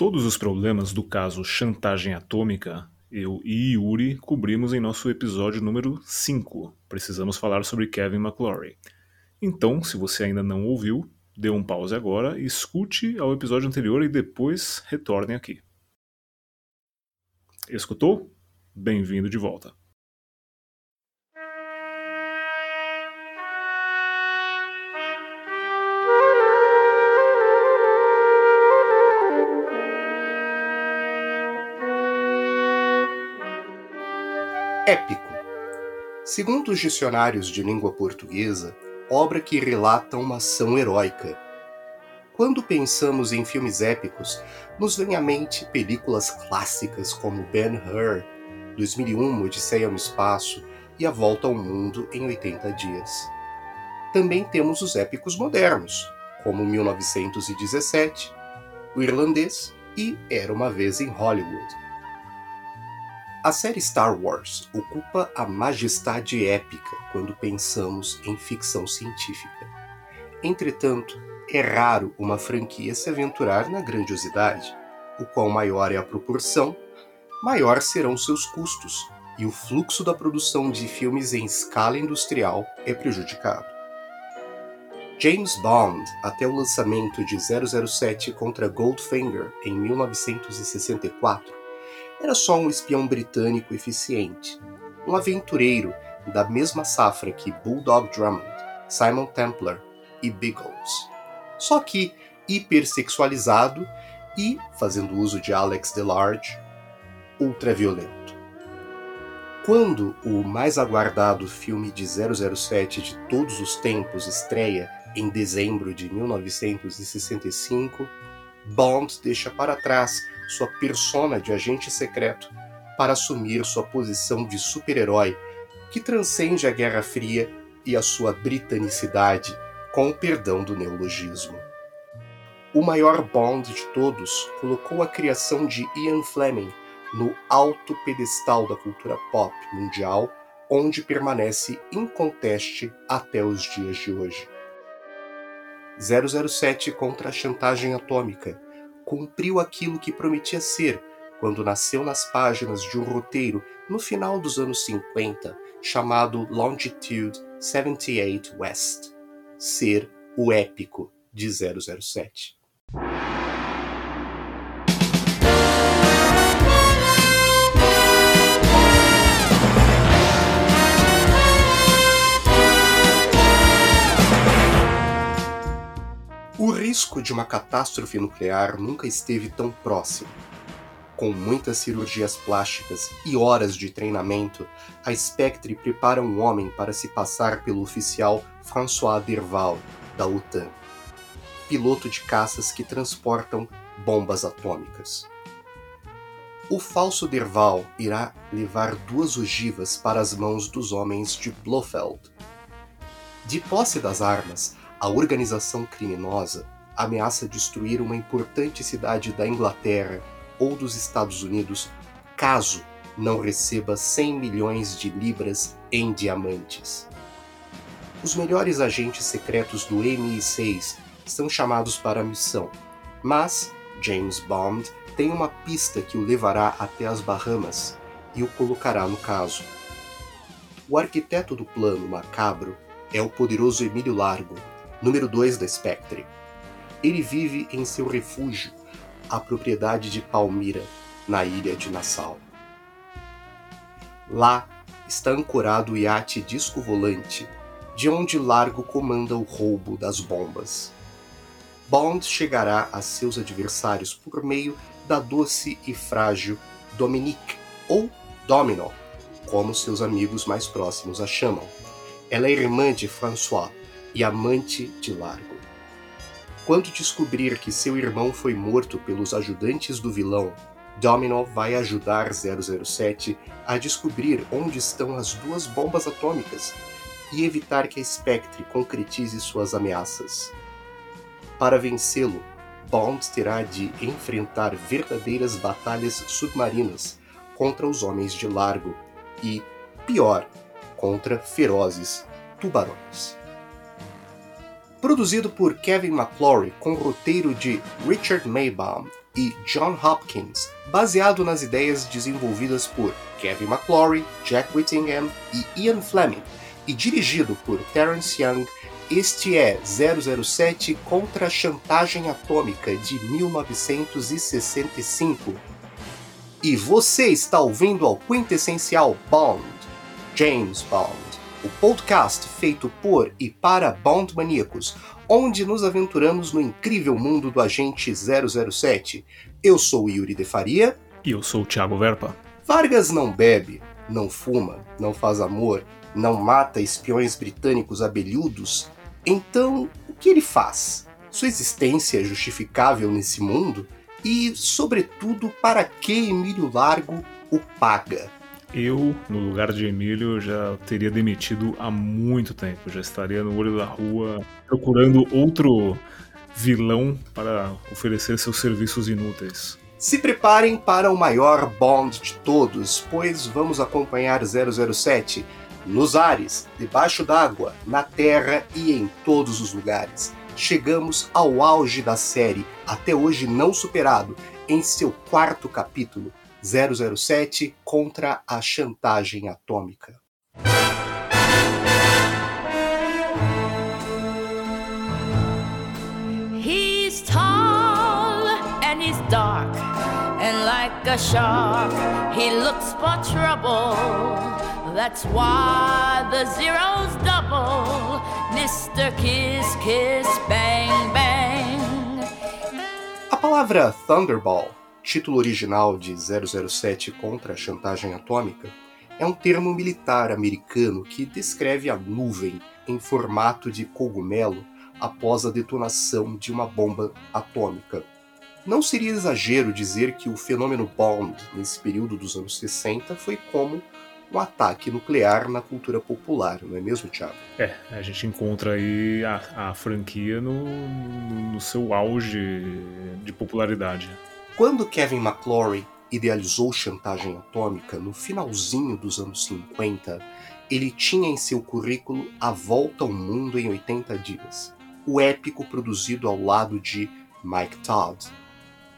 Todos os problemas do caso Chantagem Atômica, eu e Yuri cobrimos em nosso episódio número 5. Precisamos falar sobre Kevin McClory. Então, se você ainda não ouviu, dê um pause agora, escute ao episódio anterior e depois retorne aqui. Escutou? Bem-vindo de volta. Épico. Segundo os dicionários de língua portuguesa, obra que relata uma ação heróica. Quando pensamos em filmes épicos, nos vem à mente películas clássicas como Ben-Hur, 2001, Odisseia no Espaço e A Volta ao Mundo em 80 Dias. Também temos os épicos modernos, como 1917, O Irlandês e Era uma Vez em Hollywood. A série Star Wars ocupa a majestade épica quando pensamos em ficção científica. Entretanto, é raro uma franquia se aventurar na grandiosidade. O qual maior é a proporção, maior serão seus custos, e o fluxo da produção de filmes em escala industrial é prejudicado. James Bond, até o lançamento de 007 contra Goldfinger em 1964, era só um espião britânico eficiente, um aventureiro da mesma safra que Bulldog Drummond, Simon Templar e Biggles. Só que hipersexualizado e, fazendo uso de Alex Delarge, ultraviolento. Quando o mais aguardado filme de 007 de todos os tempos estreia em dezembro de 1965, Bond deixa para trás sua persona de agente secreto para assumir sua posição de super-herói que transcende a Guerra Fria e a sua britanicidade, com o perdão do neologismo. O maior Bond de todos colocou a criação de Ian Fleming no alto pedestal da cultura pop mundial, onde permanece inconteste até os dias de hoje. 007 contra a chantagem atômica cumpriu aquilo que prometia ser quando nasceu nas páginas de um roteiro no final dos anos 50 chamado Longitude 78 West ser o épico de 007. Risco de uma catástrofe nuclear nunca esteve tão próximo. Com muitas cirurgias plásticas e horas de treinamento, a Spectre prepara um homem para se passar pelo oficial François Derval, da OTAN, piloto de caças que transportam bombas atômicas. O falso Derval irá levar duas ogivas para as mãos dos homens de Blofeld. De posse das armas, a organização criminosa ameaça destruir uma importante cidade da Inglaterra ou dos Estados Unidos caso não receba 100 milhões de libras em diamantes. Os melhores agentes secretos do MI6 são chamados para a missão, mas James Bond tem uma pista que o levará até as Bahamas e o colocará no caso. O arquiteto do plano macabro é o poderoso Emílio Largo, Número 2 da Spectre. Ele vive em seu refúgio, a propriedade de Palmira, na ilha de Nassau. Lá está ancorado o iate disco volante, de onde Largo comanda o roubo das bombas. Bond chegará a seus adversários por meio da doce e frágil Dominique, ou Domino, como seus amigos mais próximos a chamam. Ela é irmã de François, e amante de Largo. Quando descobrir que seu irmão foi morto pelos ajudantes do vilão, Domino vai ajudar 007 a descobrir onde estão as duas bombas atômicas e evitar que a Spectre concretize suas ameaças. Para vencê-lo, Bond terá de enfrentar verdadeiras batalhas submarinas contra os homens de Largo e, pior, contra ferozes tubarões. Produzido por Kevin McClory com roteiro de Richard Maybaum, e John Hopkins, baseado nas ideias desenvolvidas por Kevin McClory, Jack Whittingham e Ian Fleming, e dirigido por Terence Young, este é 007 contra a chantagem atômica de 1965. E você está ouvindo ao quintessencial Bond, James Bond, o podcast feito por e para Bond maníacos, onde nos aventuramos no incrível mundo do agente 007. Eu sou Yuri de Faria. E eu sou o Thiago Verpa. Vargas não bebe, não fuma, não faz amor, não mata espiões britânicos abelhudos. Então, o que ele faz? Sua existência é justificável nesse mundo? E, sobretudo, para que Emílio Largo o paga? Eu, no lugar de Emílio, já teria demitido há muito tempo. Já estaria no olho da rua procurando outro vilão para oferecer seus serviços inúteis. Se preparem para o maior Bond de todos, pois vamos acompanhar 007 nos ares, debaixo d'água, na terra e em todos os lugares. Chegamos ao auge da série, até hoje não superado, em seu quarto capítulo, 007 contra a chantagem atômica. He's tall and he's dark and like a shark he looks for trouble. That's why the zeros double. Mr. Kiss Kiss Bang Bang. A palavra Thunderball título original de 007 contra a chantagem atômica, é um termo militar americano que descreve a nuvem em formato de cogumelo após a detonação de uma bomba atômica. Não seria exagero dizer que o fenômeno Bond, nesse período dos anos 60, foi como um ataque nuclear na cultura popular, não é mesmo, Thiago? É, a gente encontra aí a, a franquia no, no, no seu auge de popularidade. Quando Kevin McClory idealizou Chantagem Atômica no finalzinho dos anos 50, ele tinha em seu currículo A Volta ao Mundo em 80 Dias, o épico produzido ao lado de Mike Todd.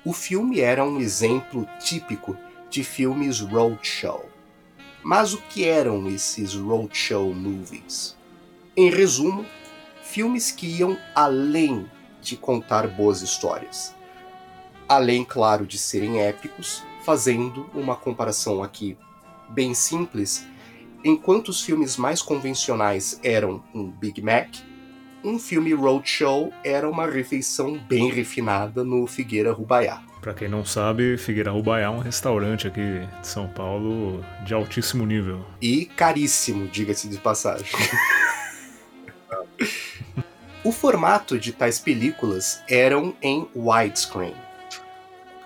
O filme era um exemplo típico de filmes roadshow. Mas o que eram esses roadshow movies? Em resumo, filmes que iam além de contar boas histórias além, claro, de serem épicos, fazendo uma comparação aqui bem simples. Enquanto os filmes mais convencionais eram um Big Mac, um filme roadshow era uma refeição bem refinada no Figueira Rubaiá. Para quem não sabe, Figueira Rubaiá é um restaurante aqui de São Paulo de altíssimo nível. E caríssimo, diga-se de passagem. o formato de tais películas eram em widescreen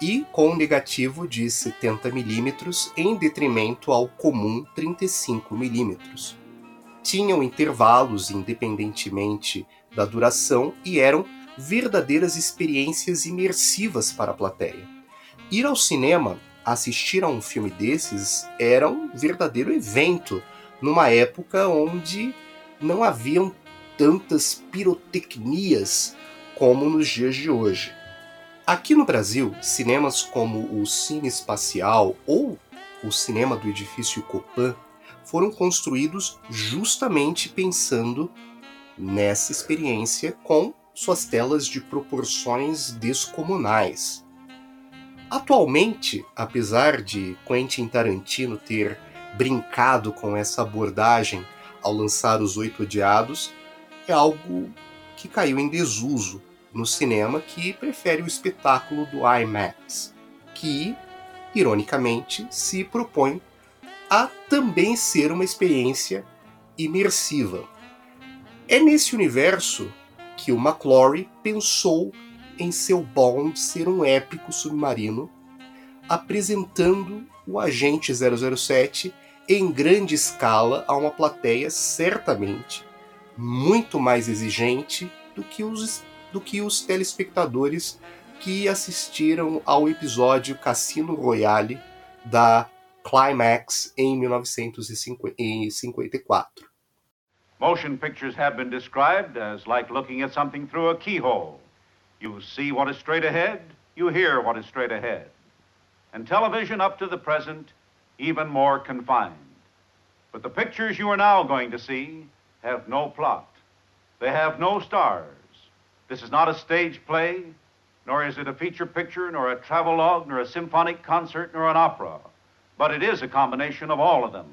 e com negativo de 70mm em detrimento ao comum 35mm. Tinham intervalos independentemente da duração e eram verdadeiras experiências imersivas para a plateia. Ir ao cinema, assistir a um filme desses, era um verdadeiro evento numa época onde não haviam tantas pirotecnias como nos dias de hoje. Aqui no Brasil, cinemas como o Cine Espacial ou o cinema do edifício Copan foram construídos justamente pensando nessa experiência com suas telas de proporções descomunais. Atualmente, apesar de Quentin Tarantino ter brincado com essa abordagem ao lançar Os Oito Odiados, é algo que caiu em desuso no cinema que prefere o espetáculo do IMAX, que, ironicamente, se propõe a também ser uma experiência imersiva. É nesse universo que o McClory pensou em seu Bond ser um épico submarino, apresentando o agente 007 em grande escala a uma plateia certamente muito mais exigente do que os do que os telespectadores que assistiram ao episódio Cassino Royale da Climax em 1954. Motion pictures have been described as like looking at something through a keyhole. You see what is straight ahead, you hear what is straight ahead. And television up to the present, even more confined. But the pictures you are now going to see have no plot. They have no stars. This is not a stage play, nor is it a feature picture, nor a travelogue, nor a symphonic concert, nor an opera. But it is a combination of all of them.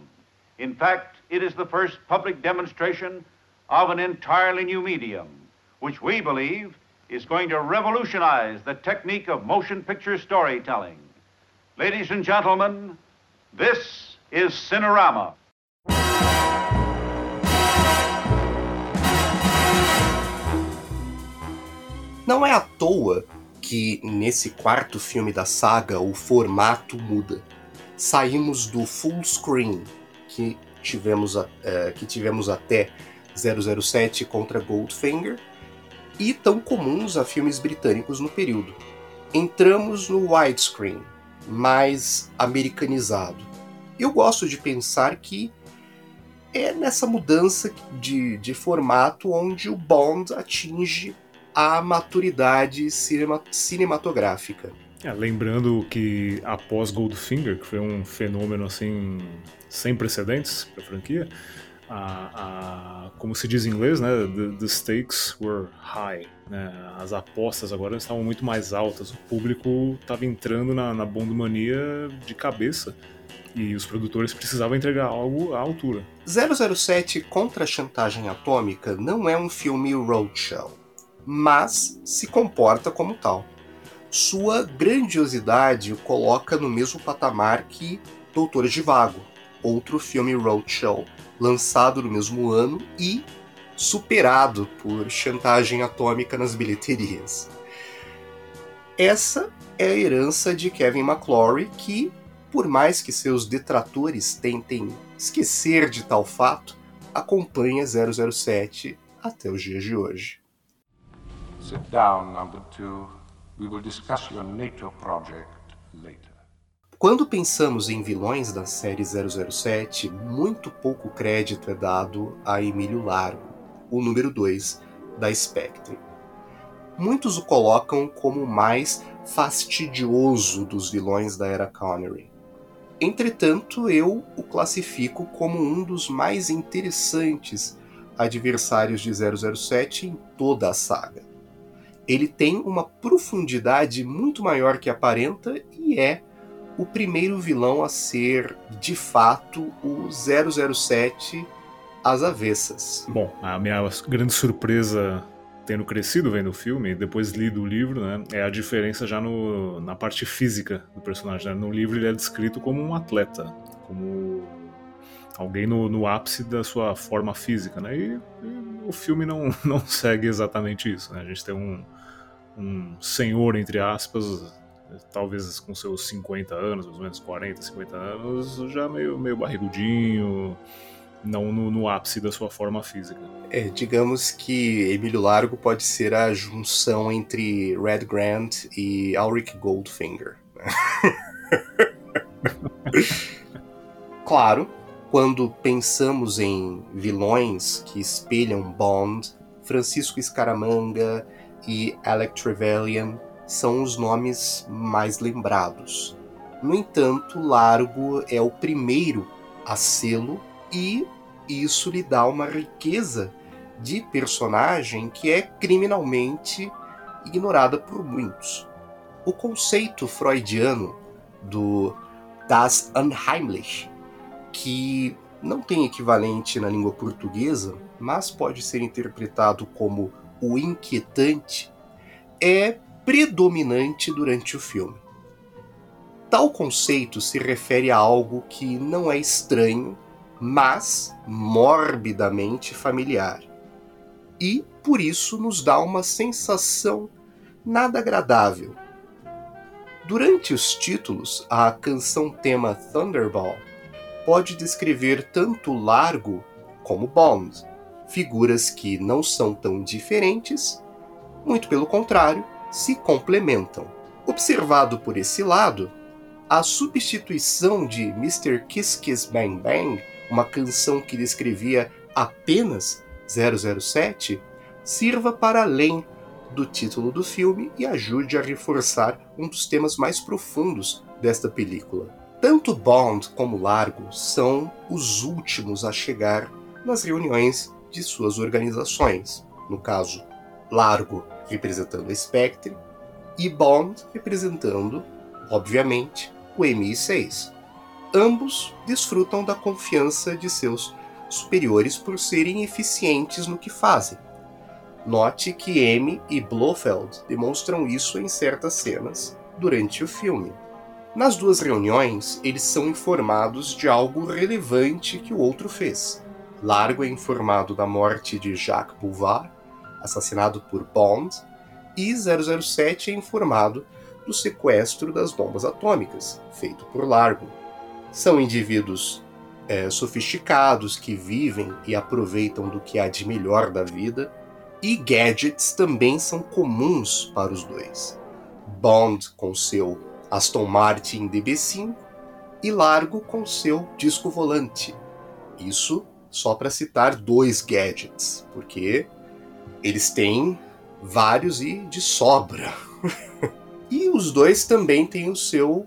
In fact, it is the first public demonstration of an entirely new medium, which we believe is going to revolutionize the technique of motion picture storytelling. Ladies and gentlemen, this is Cinerama. Não é à toa que nesse quarto filme da saga o formato muda. Saímos do full screen que tivemos, é, que tivemos até 007 contra Goldfinger e tão comuns a filmes britânicos no período. Entramos no widescreen, mais americanizado. Eu gosto de pensar que é nessa mudança de, de formato onde o Bond atinge a maturidade cinema, cinematográfica. É, lembrando que após Goldfinger, que foi um fenômeno assim sem precedentes para a franquia, a, a, como se diz em inglês, né, the, the stakes were high. Né, as apostas agora estavam muito mais altas, o público estava entrando na, na bondomania de cabeça e os produtores precisavam entregar algo à altura. 007 contra a chantagem atômica não é um filme roadshow, mas se comporta como tal. Sua grandiosidade o coloca no mesmo patamar que Doutores de Vago, outro filme roadshow lançado no mesmo ano e superado por chantagem atômica nas bilheterias. Essa é a herança de Kevin McClory, que, por mais que seus detratores tentem esquecer de tal fato, acompanha 007 até os dias de hoje. Sit down, number two. We will discuss your NATO project later. Quando pensamos em vilões da série 007, muito pouco crédito é dado a Emílio Largo, o número 2 da Spectre. Muitos o colocam como o mais fastidioso dos vilões da era Connery. Entretanto, eu o classifico como um dos mais interessantes adversários de 007 em toda a saga. Ele tem uma profundidade muito maior que aparenta e é o primeiro vilão a ser, de fato, o 007 às avessas. Bom, a minha grande surpresa tendo crescido vendo o filme, depois lido o livro, né, é a diferença já no, na parte física do personagem. Né? No livro ele é descrito como um atleta, como alguém no, no ápice da sua forma física, né? E, e, o filme não, não segue exatamente isso, né? A gente tem um, um senhor, entre aspas, talvez com seus 50 anos, mais ou menos 40, 50 anos, já meio, meio barrigudinho, não no, no ápice da sua forma física. É, digamos que Emílio Largo pode ser a junção entre Red Grant e Ulrich Goldfinger. claro, quando pensamos em vilões que espelham Bond, Francisco Scaramanga e Alec Trevelyan são os nomes mais lembrados. No entanto, Largo é o primeiro a sê-lo e isso lhe dá uma riqueza de personagem que é criminalmente ignorada por muitos. O conceito freudiano do das Unheimlich, que não tem equivalente na língua portuguesa, mas pode ser interpretado como o inquietante, é predominante durante o filme. Tal conceito se refere a algo que não é estranho, mas morbidamente familiar. E, por isso, nos dá uma sensação nada agradável. Durante os títulos, a canção tema Thunderball pode descrever tanto Largo como Bond, figuras que não são tão diferentes, muito pelo contrário, se complementam. Observado por esse lado, a substituição de Mr. Kiss Kiss Bang Bang, uma canção que descrevia apenas 007, sirva para além do título do filme e ajude a reforçar um dos temas mais profundos desta película. Tanto Bond como Largo são os últimos a chegar nas reuniões de suas organizações. No caso, Largo representando a Spectre e Bond representando, obviamente, o MI6. Ambos desfrutam da confiança de seus superiores por serem eficientes no que fazem. Note que M e Blofeld demonstram isso em certas cenas durante o filme. Nas duas reuniões, eles são informados de algo relevante que o outro fez. Largo é informado da morte de Jacques Bouvard, assassinado por Bond, e 007 é informado do sequestro das bombas atômicas, feito por Largo. São indivíduos é, sofisticados que vivem e aproveitam do que há de melhor da vida, e gadgets também são comuns para os dois. Bond com seu Aston Martin DB5 e Largo com seu disco volante. Isso só para citar dois gadgets, porque eles têm vários e de sobra. e os dois também têm o seu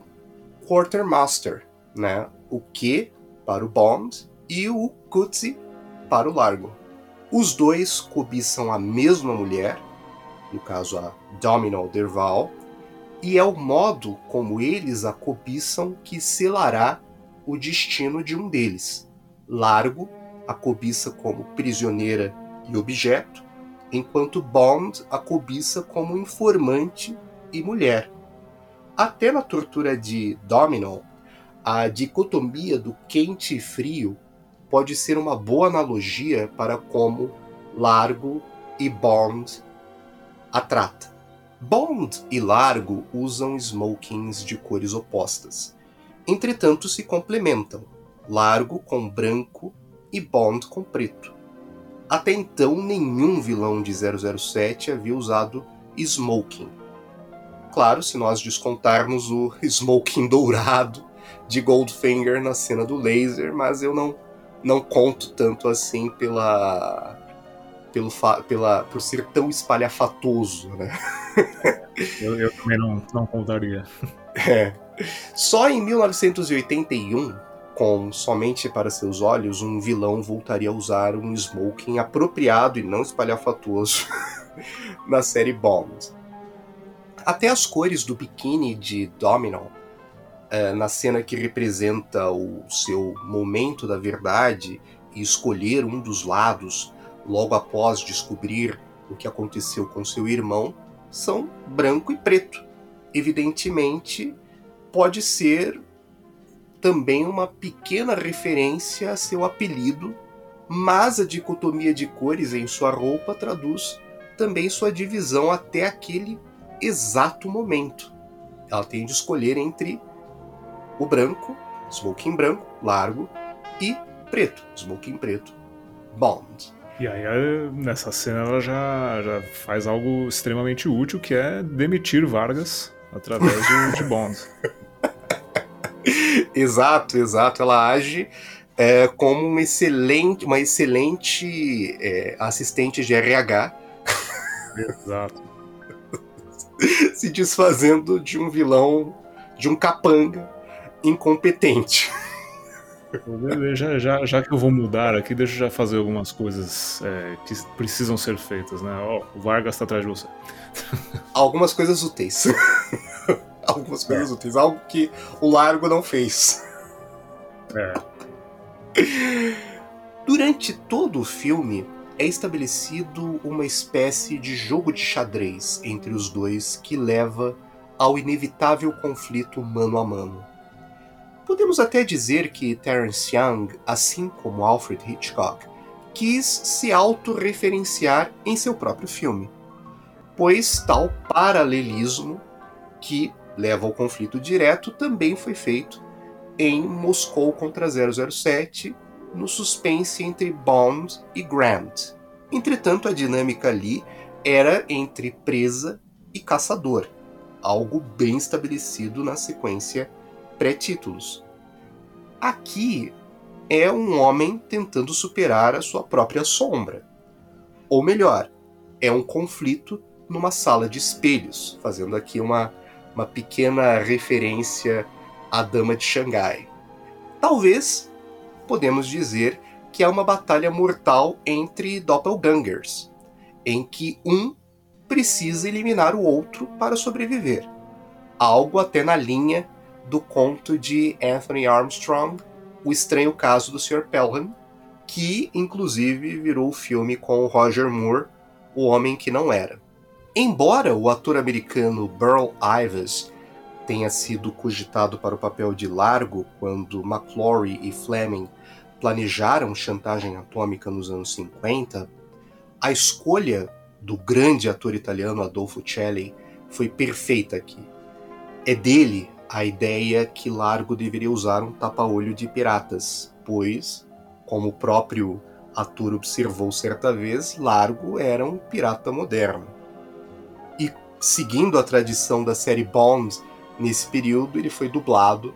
Quartermaster, né? O Q para o Bond e o Kutzi para o Largo. Os dois cobiçam a mesma mulher, no caso a Domino Derval, e é o modo como eles a cobiçam que selará o destino de um deles. Largo a cobiça como prisioneira e objeto, enquanto Bond a cobiça como informante e mulher. Até na tortura de Domino, a dicotomia do quente e frio pode ser uma boa analogia para como Largo e Bond a trata. Bond e Largo usam smokings de cores opostas. Entretanto, se complementam. Largo com branco e Bond com preto. Até então, nenhum vilão de 007 havia usado smoking. Claro, se nós descontarmos o smoking dourado de Goldfinger na cena do laser, mas eu não, não conto tanto assim pela, pelo pela, por ser tão espalhafatoso, né? eu, eu, também não, não contaria. É. Só em 1981 com somente para seus olhos, um vilão voltaria a usar um smoking apropriado e não espalhafatoso na série Bond. Até as cores do biquíni de Domino, é, na cena que representa o seu momento da verdade e escolher um dos lados logo após descobrir o que aconteceu com seu irmão, são branco e preto. Evidentemente, pode ser também uma pequena referência a seu apelido, mas a dicotomia de cores em sua roupa traduz também sua divisão até aquele exato momento. Ela tem de escolher entre o branco, smoking branco, largo, e preto, smoking preto, Bond. E aí, nessa cena, ela já, já faz algo extremamente útil, que é demitir Vargas através de, de Bond. exato, exato. Ela age é, como uma excelente, uma excelente é, assistente de RH. Exato. Se desfazendo de um vilão, de um capanga incompetente. Já, já, já que eu vou mudar aqui, deixa eu já fazer algumas coisas é, que precisam ser feitas, né? Ó, oh, o Vargas está atrás de você. Algumas coisas úteis algumas coisas é. úteis. Algo que o Largo não fez. É. Durante todo o filme, é estabelecido uma espécie de jogo de xadrez entre os dois que leva ao inevitável conflito mano a mano. Podemos até dizer que Terence Young, assim como Alfred Hitchcock, quis se autorreferenciar em seu próprio filme, pois tal paralelismo que leva ao conflito direto também foi feito em Moscou contra 007, no suspense entre Bond e Grant. Entretanto, a dinâmica ali era entre presa e caçador, algo bem estabelecido na sequência pré-títulos. Aqui é um homem tentando superar a sua própria sombra. Ou melhor, é um conflito numa sala de espelhos, fazendo aqui uma, uma pequena referência à Dama de Xangai. Talvez podemos dizer que é uma batalha mortal entre doppelgangers, em que um precisa eliminar o outro para sobreviver. Algo até na linha do conto de Anthony Armstrong, O Estranho Caso do Sr. Pelham, que inclusive virou o filme com Roger Moore, O Homem que Não Era. Embora o ator americano Burl Ives tenha sido cogitado para o papel de Largo quando McClory e Fleming planejaram chantagem atômica nos anos 50, a escolha do grande ator italiano Adolfo Celli foi perfeita aqui. É dele a ideia que Largo deveria usar um tapa-olho de piratas, pois, como o próprio ator observou certa vez, Largo era um pirata moderno. E seguindo a tradição da série Bond, nesse período ele foi dublado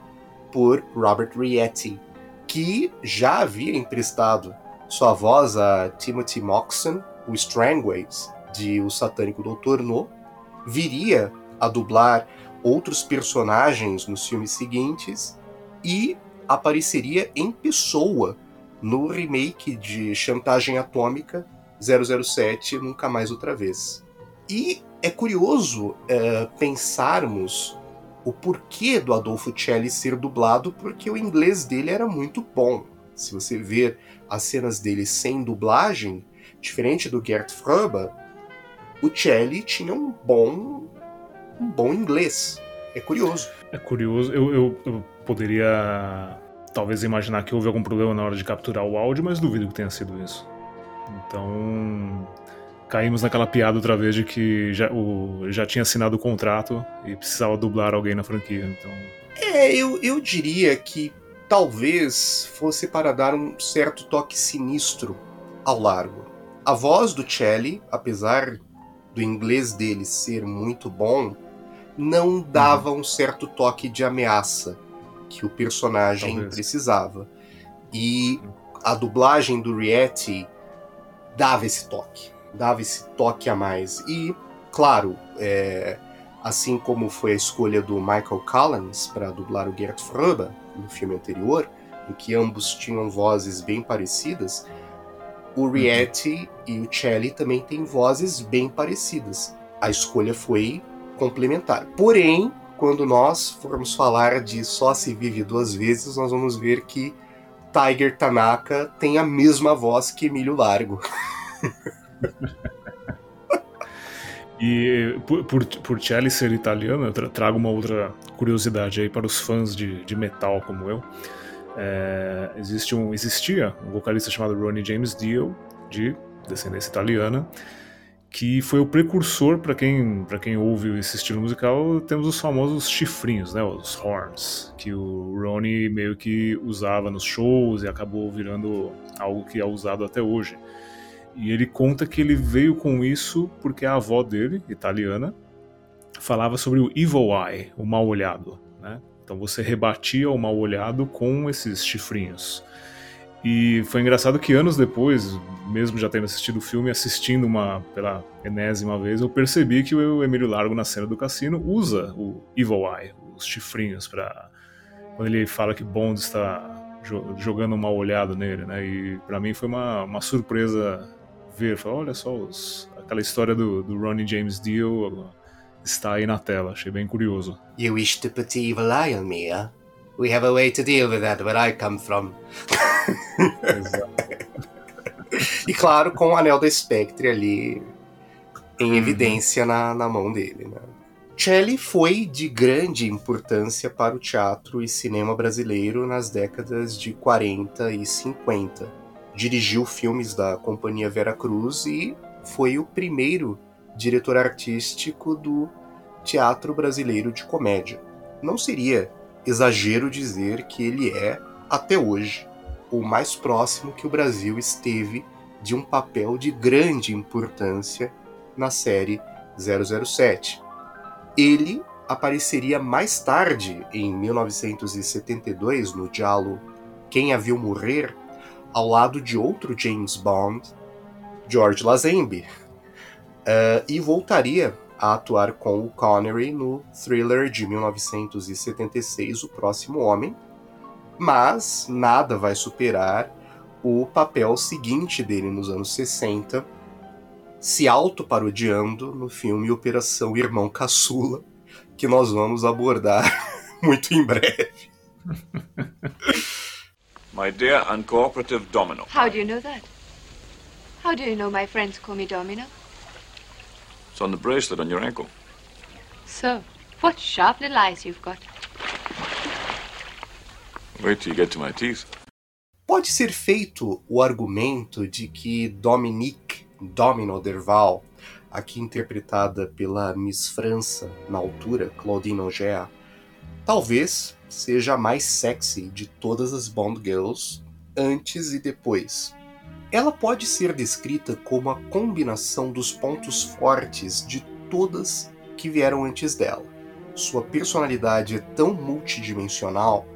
por Robert Rietti, que já havia emprestado sua voz a Timothy Moxon, o Strangways, de O Satânico Doutor No, viria a dublar outros personagens nos filmes seguintes e apareceria em pessoa no remake de Chantagem Atômica 007 Nunca Mais Outra Vez. E é curioso é, pensarmos o porquê do Adolfo Celli ser dublado, porque o inglês dele era muito bom. Se você ver as cenas dele sem dublagem, diferente do Gert Fröber, o Celli tinha um bom, um bom inglês. É curioso. É curioso. Eu, eu, eu poderia talvez imaginar que houve algum problema na hora de capturar o áudio, mas duvido que tenha sido isso. Então, caímos naquela piada outra vez de que já, o, já tinha assinado o contrato e precisava dublar alguém na franquia. Então... É, eu, eu diria que talvez fosse para dar um certo toque sinistro ao largo. A voz do Celli, apesar do inglês dele ser muito bom, não dava uhum. um certo toque de ameaça que o personagem talvez. precisava. E a dublagem do Rietti dava esse toque dava esse toque a mais. E, claro, é, assim como foi a escolha do Michael Collins para dublar o Gert Fröber no filme anterior, em que ambos tinham vozes bem parecidas, o uhum. Rietti e o Celli também têm vozes bem parecidas. A escolha foi complementar. Porém, quando nós formos falar de Só se vive duas vezes, nós vamos ver que Tiger Tanaka tem a mesma voz que Emílio Largo. E por, por, por Celli ser italiano, eu trago uma outra curiosidade aí para os fãs de, de metal como eu. É, existe um, existia um vocalista chamado Ronnie James Dio, de descendência italiana, que foi o precursor para quem para quem ouve esse estilo musical temos os famosos chifrinhos né os horns que o Ronnie meio que usava nos shows e acabou virando algo que é usado até hoje e ele conta que ele veio com isso porque a avó dele, italiana, falava sobre o evil eye, o mal olhado, né? Então você rebatia o mal olhado com esses chifrinhos. E foi engraçado que anos depois, mesmo já tendo assistido o filme, assistindo uma pela enésima vez, eu percebi que o Emílio Largo na cena do cassino usa o Evil Eye, os chifrinhos para quando ele fala que Bond está jogando um mal olhado nele, né? E para mim foi uma, uma surpresa ver, falar, olha só, os, aquela história do, do Ronnie James Dio está aí na tela, achei bem curioso. You wish to put evil eye on me, huh? We have a way to deal with that where I come from. e claro, com o anel da Spectre ali em uhum. evidência na, na mão dele, né? Celli foi de grande importância para o teatro e cinema brasileiro nas décadas de 40 e 50 dirigiu filmes da Companhia Vera Cruz e foi o primeiro diretor artístico do teatro brasileiro de comédia. Não seria exagero dizer que ele é, até hoje, o mais próximo que o Brasil esteve de um papel de grande importância na série 007. Ele apareceria mais tarde, em 1972, no diálogo Quem a Viu Morrer, ao lado de outro James Bond, George Lazenby. uh, e voltaria a atuar com o Connery no thriller de 1976, O Próximo Homem, mas nada vai superar o papel seguinte dele nos anos 60, se auto-parodiando no filme Operação Irmão Caçula, que nós vamos abordar muito em breve. My dear uncooperative Domino. How do you know that? How do you know my friends call me Domino? It's on the bracelet on your ankle. So, what sharp little eyes you've got. Wait till you get to my teeth. Pode ser feito o argumento de que Dominique Domino Derval, aqui interpretada pela Miss França na altura, Claudine Auger, talvez seja a mais sexy de todas as Bond Girls antes e depois. Ela pode ser descrita como a combinação dos pontos fortes de todas que vieram antes dela. Sua personalidade é tão multidimensional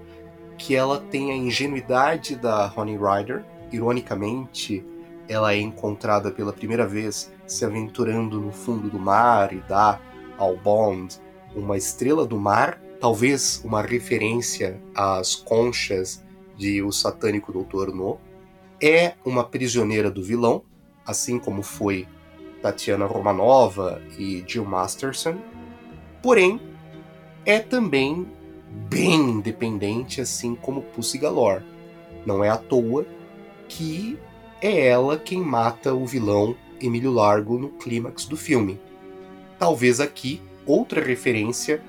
que ela tem a ingenuidade da Honey Rider. Ironicamente, ela é encontrada pela primeira vez se aventurando no fundo do mar e dá ao Bond uma estrela do mar, talvez uma referência às conchas de O Satânico Doutor No. É uma prisioneira do vilão, assim como foi Tatiana Romanova e Jill Masterson. Porém, é também bem independente, assim como Pussy Galore. Não é à toa que é ela quem mata o vilão Emílio Largo no clímax do filme. Talvez aqui outra referência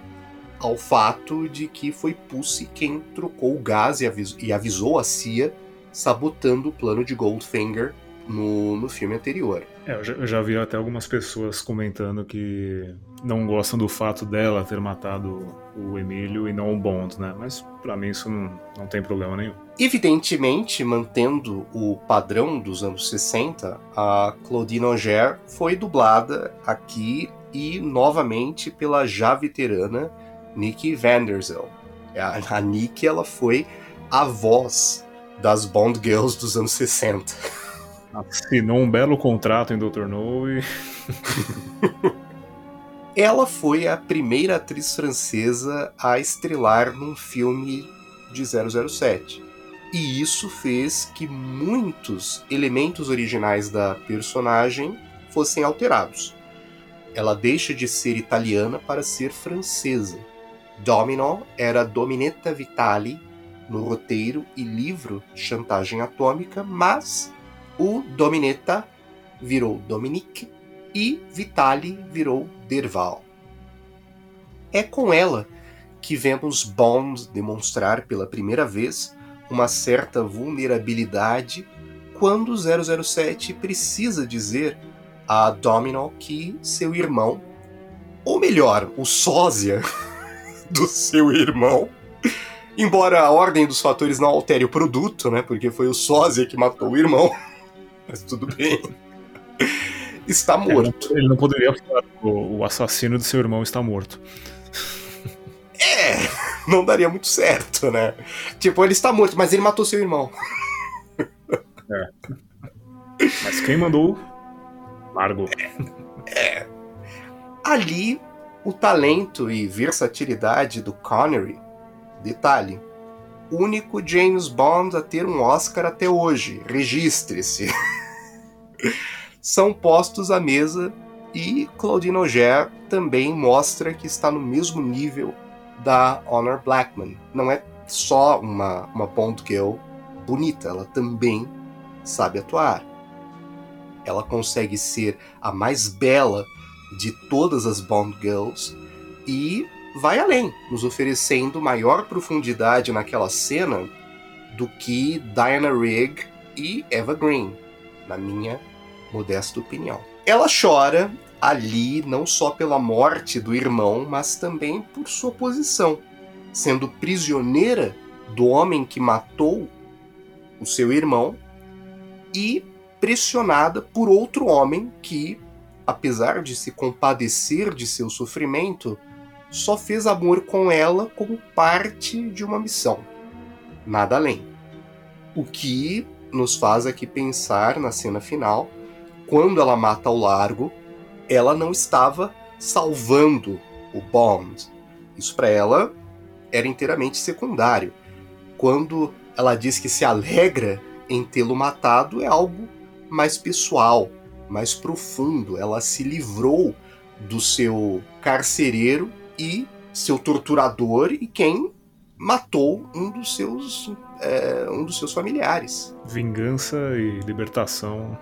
ao fato de que foi Pussy quem trocou o gás e avisou, a CIA, sabotando o plano de Goldfinger no, no filme anterior. É, eu, já, eu já vi até algumas pessoas comentando que não gostam do fato dela ter matado o Emílio e não o Bond, né? Mas para mim isso não, não tem problema nenhum. Evidentemente, mantendo o padrão dos anos 60, a Claudine Auger foi dublada aqui e novamente pela já veterana Nikki Vanderzell. A, a Nikki ela foi a voz das Bond Girls dos anos 60. Assinou um belo contrato em Dr. No e. Ela foi a primeira atriz francesa a estrelar num filme de 007. E isso fez que muitos elementos originais da personagem fossem alterados. Ela deixa de ser italiana para ser francesa. Domino era Dominetta Vitali no roteiro e livro Chantagem Atômica, mas o Dominetta virou Dominique e Vitali virou Derval. É com ela que vemos Bond demonstrar pela primeira vez uma certa vulnerabilidade quando 007 precisa dizer a Domino que seu irmão, ou melhor, o sósia do seu irmão, embora a ordem dos fatores não altere o produto, né, porque foi o sósia que matou o irmão, mas tudo bem. Está morto. Ele não, ele não poderia falar o, o assassino do seu irmão está morto. É, não daria muito certo, né? Tipo, ele está morto, mas ele matou seu irmão. É. Mas quem mandou? Largo. É. é. Ali, o talento e versatilidade do Connery, detalhe, único James Bond a ter um Oscar até hoje. Registre-se. São postos à mesa e Claudine Auger também mostra que está no mesmo nível da Honor Blackman. Não é só uma, uma Bond Girl bonita, ela também sabe atuar. Ela consegue ser a mais bela de todas as Bond Girls e vai além, nos oferecendo maior profundidade naquela cena do que Diana Rigg e Eva Green, na minha modesta opinião. Ela chora ali não só pela morte do irmão, mas também por sua posição, sendo prisioneira do homem que matou o seu irmão e pressionada por outro homem que, apesar de se compadecer de seu sofrimento, só fez amor com ela como parte de uma missão, nada além. O que nos faz aqui pensar na cena final, quando ela mata ao largo, ela não estava salvando o Bond. Isso para ela era inteiramente secundário. Quando ela diz que se alegra em tê-lo matado, é algo mais pessoal, mais profundo. Ela se livrou do seu carcereiro e seu torturador e quem matou um dos seus é, um dos seus familiares. Vingança e libertação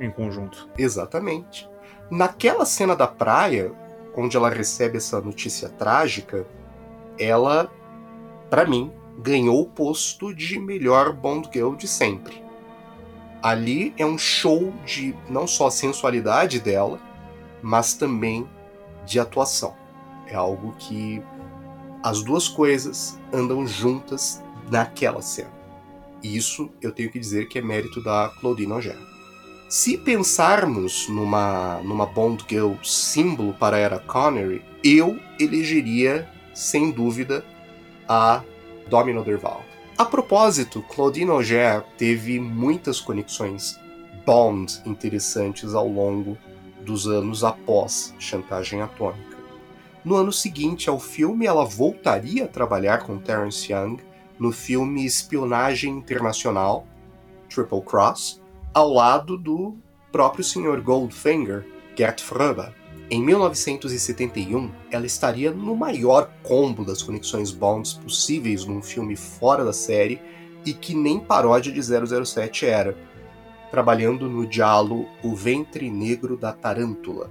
em conjunto. Exatamente. Naquela cena da praia, onde ela recebe essa notícia trágica, ela, para mim, ganhou o posto de melhor Bond Girl de sempre. Ali é um show de não só a sensualidade dela, mas também de atuação. É algo que as duas coisas andam juntas naquela cena. E isso eu tenho que dizer que é mérito da Claudine Auger. Se pensarmos numa, numa Bond Girl símbolo para a era Connery, eu elegeria, sem dúvida, a Domino Derval. A propósito, Claudine Auger teve muitas conexões Bond interessantes ao longo dos anos após Chantagem Atômica. No ano seguinte ao filme, ela voltaria a trabalhar com Terence Young no filme Espionagem Internacional, Triple Cross, ao lado do próprio Sr. Goldfinger, Gert Fröber. Em 1971, ela estaria no maior combo das conexões Bonds possíveis num filme fora da série e que nem paródia de 007 era, trabalhando no diálogo O Ventre Negro da Tarântula,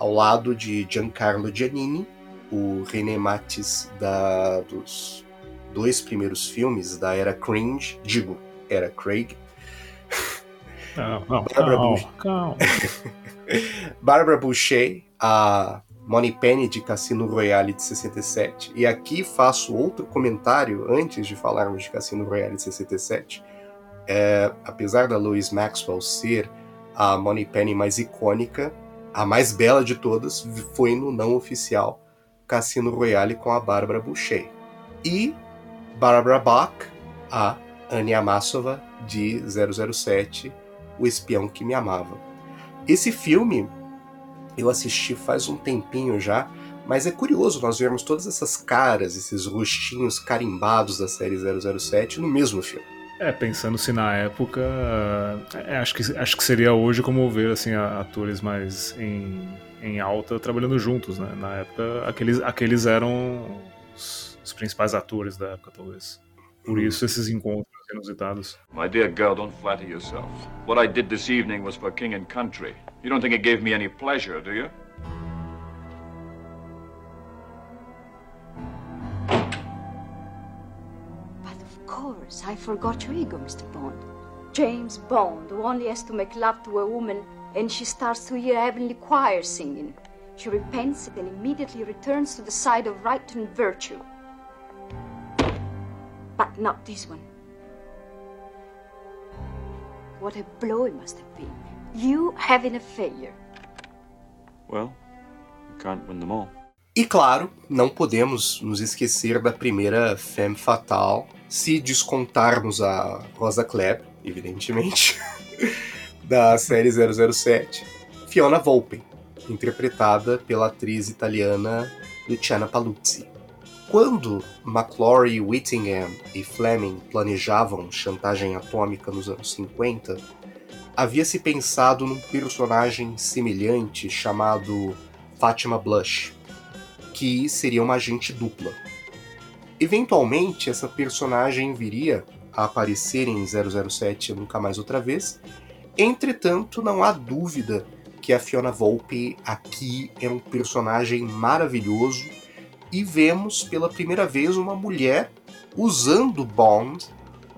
ao lado de Giancarlo Giannini, o René Matis da, dos dois primeiros filmes da era cringe, digo, era Craig. Não, não, Barbara, calma, calma. Barbara Boucher, a Money Penny de Cassino Royale de 67. E aqui faço outro comentário antes de falarmos de Cassino Royale de 67. É, apesar da Louise Maxwell ser a Money Penny mais icônica, a mais bela de todas foi no não oficial Cassino Royale com a Bárbara Boucher. E Barbara Bach, a Annie Amassova de 007, O Espião que Me Amava. Esse filme eu assisti faz um tempinho já, mas é curioso nós vermos todas essas caras, esses rostinhos carimbados da série 007 no mesmo filme. É, pensando-se na época, é, acho, que, acho que seria hoje como ver assim, atores mais em, em alta trabalhando juntos, né? Na época, aqueles, aqueles eram os, os principais atores da época, talvez. Por uhum. isso, esses encontros inusitados. My dear girl, don't flatter yourself. What I did this evening was for king and country. You don't think it gave me any pleasure, do you? Course, I forgot your ego, Mr. Bond. James Bond, who only has to make love to a woman and she starts to hear heavenly choir singing. She repents and immediately returns to the side of right and virtue. But not this one. What a blow it must have been. You having a failure. Well, you can't win them all. E claro, não podemos nos esquecer da primeira femme fatale se descontarmos a Rosa Klebb, evidentemente, da série 007, Fiona Volpe, interpretada pela atriz italiana Luciana Paluzzi. Quando McClory, Whittingham e Fleming planejavam Chantagem Atômica nos anos 50, havia-se pensado num personagem semelhante chamado Fatima Blush, que seria uma agente dupla Eventualmente, essa personagem viria a aparecer em 007 Nunca Mais Outra Vez. Entretanto, não há dúvida que a Fiona Volpe aqui é um personagem maravilhoso e vemos pela primeira vez uma mulher usando Bond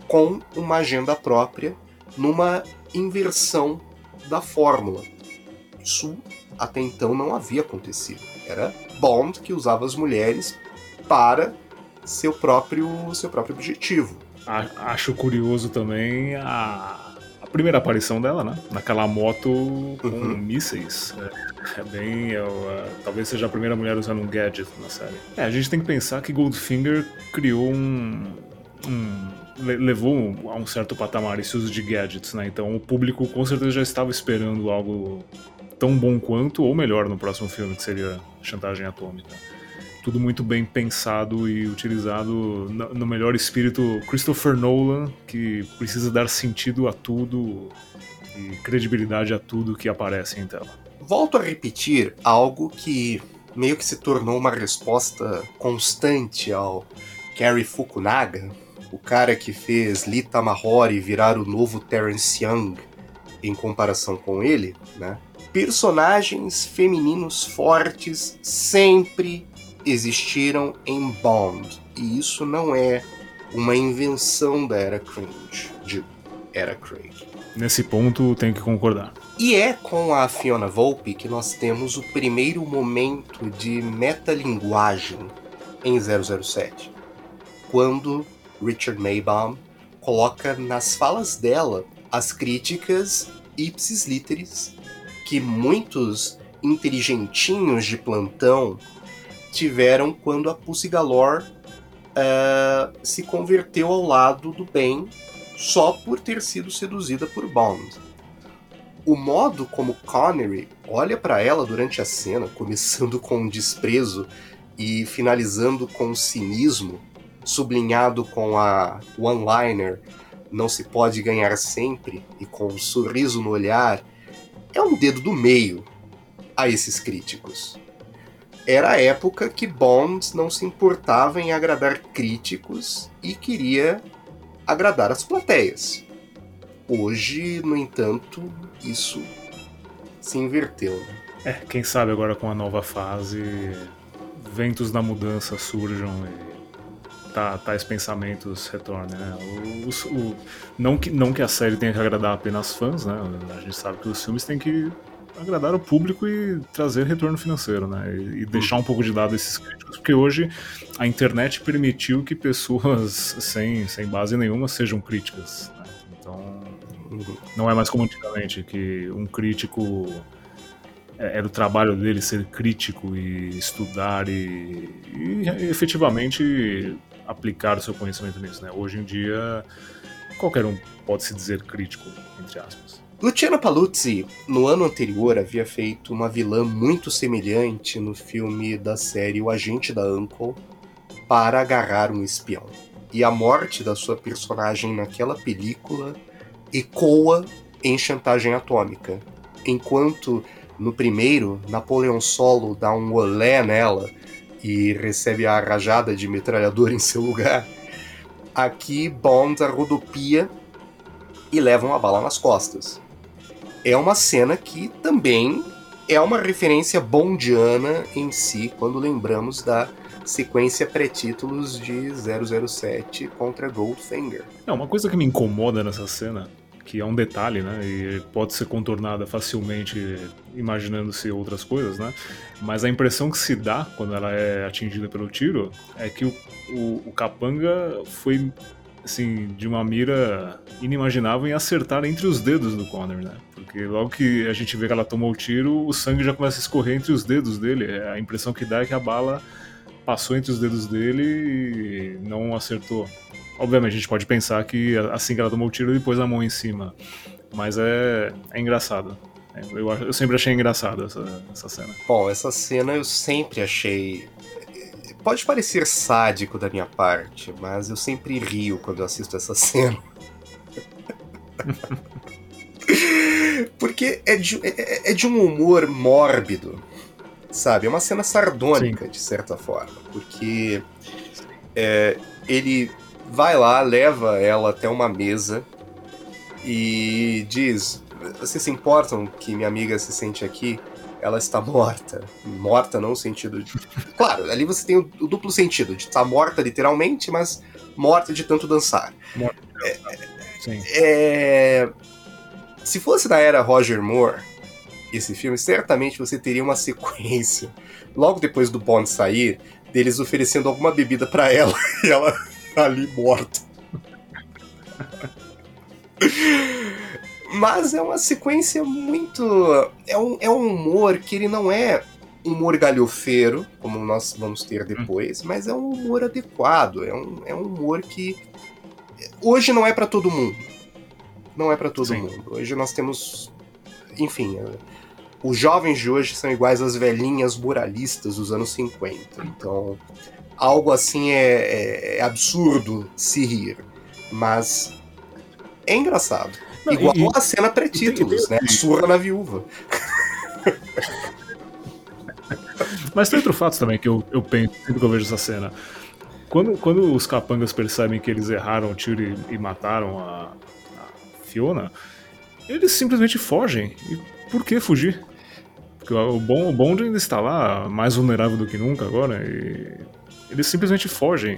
com uma agenda própria numa inversão da fórmula. Isso até então não havia acontecido. Era Bond que usava as mulheres para seu próprio, seu próprio objetivo. Acho curioso também a, a primeira aparição dela, né? Naquela moto com uhum. mísseis. É, é bem. É, talvez seja a primeira mulher usando um gadget na série. É, a gente tem que pensar que Goldfinger criou um. um levou a um certo patamar esse uso de gadgets, né? Então o público com certeza já estava esperando algo tão bom quanto ou melhor no próximo filme, que seria Chantagem Atômica. Tudo muito bem pensado e utilizado no melhor espírito Christopher Nolan, que precisa dar sentido a tudo e credibilidade a tudo que aparece em tela. Volto a repetir algo que meio que se tornou uma resposta constante ao Cary Fukunaga, o cara que fez Lita Mahori virar o novo Terence Young em comparação com ele, né? Personagens femininos fortes sempre existiram em Bond, e isso não é uma invenção da era cringe, de era Craig. Nesse ponto, tenho que concordar. E é com a Fiona Volpe que nós temos o primeiro momento de metalinguagem em 007, quando Richard Maybaum coloca nas falas dela as críticas ipsis literis que muitos inteligentinhos de plantão tiveram quando a Pussy Galore uh, se converteu ao lado do bem só por ter sido seduzida por Bond. O modo como Connery olha para ela durante a cena, começando com um desprezo e finalizando com um cinismo, sublinhado com a one-liner não se pode ganhar sempre e com um sorriso no olhar, é um dedo do meio a esses críticos. Era a época que Bond não se importava em agradar críticos e queria agradar as plateias. Hoje, no entanto, isso se inverteu. Né? É, quem sabe agora com a nova fase, ventos da mudança surjam e tais pensamentos retornem, né? O, o, não, que, não que a série tenha que agradar apenas fãs, né? A gente sabe que os filmes têm que agradar o público e trazer retorno financeiro, né? E, e deixar um pouco de lado esses críticos, porque hoje a internet permitiu que pessoas sem, sem base nenhuma sejam críticas. Né? Então, não é mais como antigamente, que um crítico é, era o trabalho dele ser crítico e estudar e, e, efetivamente aplicar o seu conhecimento nisso. Né? Hoje em dia, qualquer um pode se dizer crítico, entre aspas. Luciano Paluzzi, no ano anterior, havia feito uma vilã muito semelhante no filme da série O Agente da Uncle para agarrar um espião. E a morte da sua personagem naquela película ecoa em Chantagem Atômica. Enquanto no primeiro, Napoleão Solo dá um olé nela e recebe a rajada de metralhador em seu lugar, aqui Bond rodopia e leva uma bala nas costas é uma cena que também é uma referência bondiana em si, quando lembramos da sequência pré-títulos de 007 contra Goldfinger. É, uma coisa que me incomoda nessa cena, que é um detalhe, né, e pode ser contornada facilmente imaginando-se outras coisas, né, mas a impressão que se dá quando ela é atingida pelo tiro é que o, o, o capanga foi assim, de uma mira inimaginável em acertar entre os dedos do Connor, né? Porque logo que a gente vê que ela tomou o tiro, o sangue já começa a escorrer entre os dedos dele. A impressão que dá é que a bala passou entre os dedos dele e não acertou. Obviamente a gente pode pensar que assim que ela tomou o tiro, ele pôs a mão em cima. Mas é, é engraçado. Eu, eu sempre achei engraçado essa, essa cena. Bom, essa cena eu sempre achei Pode parecer sádico da minha parte, mas eu sempre rio quando eu assisto essa cena. Porque é de, é, é de, um humor mórbido, sabe? É uma cena sardônica, Sim. de certa forma. Porque é, ele vai lá, leva ela até uma mesa e diz: Vocês se importam que minha amiga se sente aqui? ela está morta. Morta não no sentido de. Claro, ali você tem o, duplo sentido, de estar tá morta literalmente, mas morta de tanto dançar. Morta. É, Sim. É... Se fosse na era Roger Moore, esse filme, certamente você teria uma sequência, logo depois do Bond sair, deles oferecendo alguma bebida para ela e ela ali morta. Mas é uma sequência muito. É um, é um humor que ele não é humor galhofeiro, como nós vamos ter depois, hum. mas é um humor adequado. É um, é um humor que. Hoje não é para todo mundo. Não é para todo Sim. mundo. Hoje nós temos. Enfim. os jovens de hoje são iguais às velhinhas muralistas dos anos 50. Então, algo assim é, é, é absurdo se rir. Mas é engraçado. Não, Igual e, a cena pré-títulos, né? Surra na viúva. Mas tem outro fato também que eu, eu penso sempre que eu vejo essa cena. Quando, quando os capangas percebem que eles erraram o tiro e, e mataram a, a, Fiona, eles simplesmente fogem. E por que fugir? Porque o, bom, o Bond ainda está lá, mais vulnerável do que nunca agora, e eles simplesmente fogem,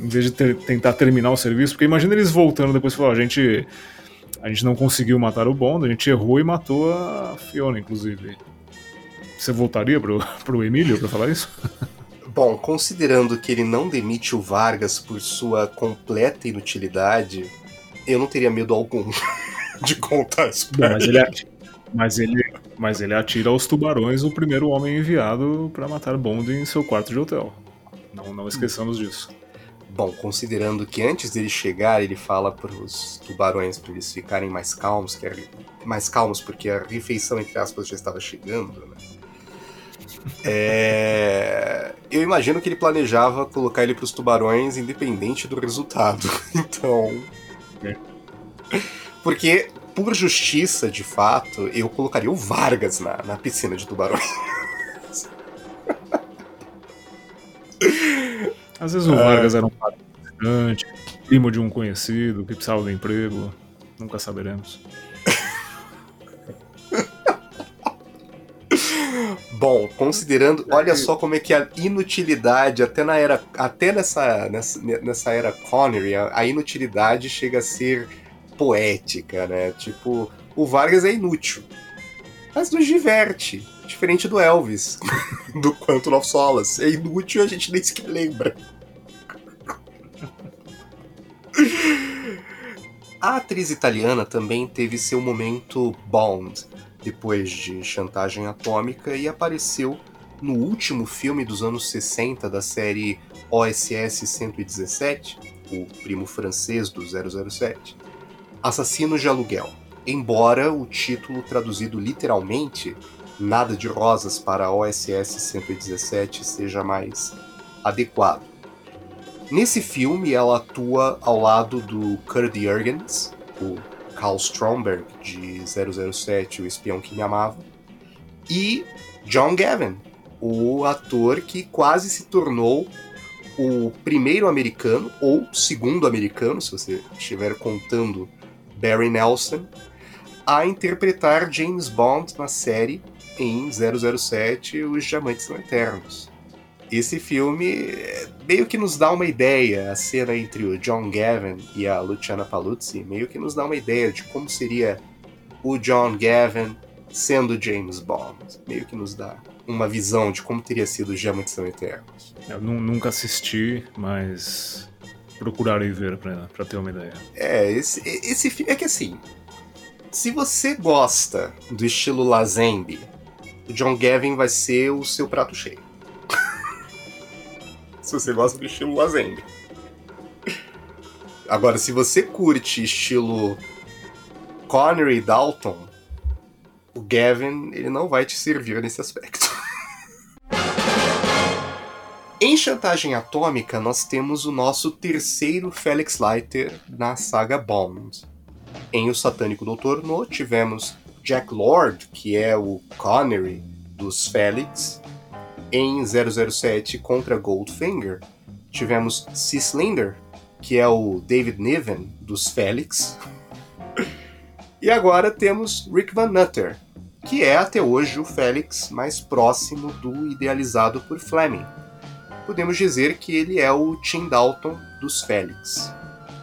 em vez de ter, tentar terminar o serviço. Porque imagina eles voltando depois e falar, a gente, a gente não conseguiu matar o Bond, a gente errou e matou a Fiona, inclusive. Você voltaria pro, pro Emílio para falar isso? Bom, considerando que ele não demite o Vargas por sua completa inutilidade, eu não teria medo algum de contar isso. Não, mas, ele atira, mas, ele, mas ele atira aos tubarões o primeiro homem enviado para matar Bond em seu quarto de hotel. Não, não esqueçamos disso. Bom, considerando que antes dele chegar, ele fala para os tubarões para eles ficarem mais calmos, que é, mais calmos porque a refeição entre aspas já estava chegando, né? É... Eu imagino que ele planejava colocar ele para os tubarões independente do resultado. Então, é. porque por justiça, de fato, eu colocaria o Vargas na, na piscina de tubarões. Às vezes o é. Vargas era um estudante, primo de um conhecido que precisava de emprego. Nunca saberemos. Bom, considerando, olha só como é que a inutilidade, até na era, até nessa, nessa, nessa era Connery, a, a inutilidade chega a ser poética, né? Tipo, o Vargas é inútil, mas nos diverte. Diferente do Elvis, do Quanto of Solas. É inútil a gente nem sequer lembra. A atriz italiana também teve seu momento Bond, depois de Chantagem Atômica, e apareceu no último filme dos anos 60 da série OSS 117, o primo francês do 007, Assassino de Aluguel. Embora o título traduzido literalmente nada de rosas para a OSS 117 seja mais adequado. Nesse filme, ela atua ao lado do Kurt Jurgens, o Carl Stromberg de 007, o espião que me amava, e John Gavin, o ator que quase se tornou o primeiro americano, ou segundo americano, se você estiver contando Barry Nelson, a interpretar James Bond na série em 007 Os Diamantes São Eternos. Esse filme eh, meio que nos dá uma ideia, a cena entre o John Gavin e a Luciana Paluzzi, meio que nos dá uma ideia de como seria o John Gavin sendo James Bond. Meio que nos dá uma visão de como teria sido os Diamantes São Eternos. Eu nunca assisti, mas procurarei ver para ter uma ideia. É, esse, esse filme. É que assim. Se você gosta do estilo Lazembe, o John Gavin vai ser o seu prato cheio. se você gosta do estilo Lazenby. Agora, se você curte estilo Connery Dalton, o Gavin ele não vai te servir nesse aspecto. em Chantagem Atômica, nós temos o nosso terceiro Felix Leiter na saga Bond. Em O Satânico Doutor No, tivemos Jack Lord, que é o Connery dos Felix, em 007 contra Goldfinger, tivemos Cislinder, que é o David Niven dos Felix. e agora temos Rick Van Nutter, que é até hoje o Felix mais próximo do idealizado por Fleming. Podemos dizer que ele é o Tim Dalton dos Felix.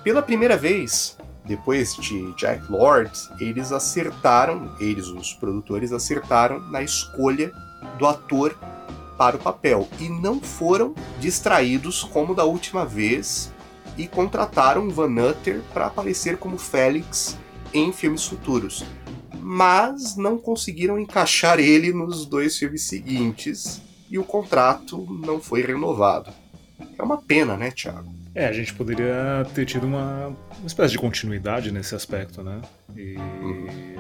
Pela primeira vez, depois de Jack Lord, eles acertaram, eles, os produtores, acertaram na escolha do ator para o papel e não foram distraídos como da última vez e contrataram Van Nutter para aparecer como Félix em filmes futuros. Mas não conseguiram encaixar ele nos dois filmes seguintes e o contrato não foi renovado. É uma pena, né, Thiago? É, a gente poderia ter tido uma, uma espécie de continuidade nesse aspecto, né? E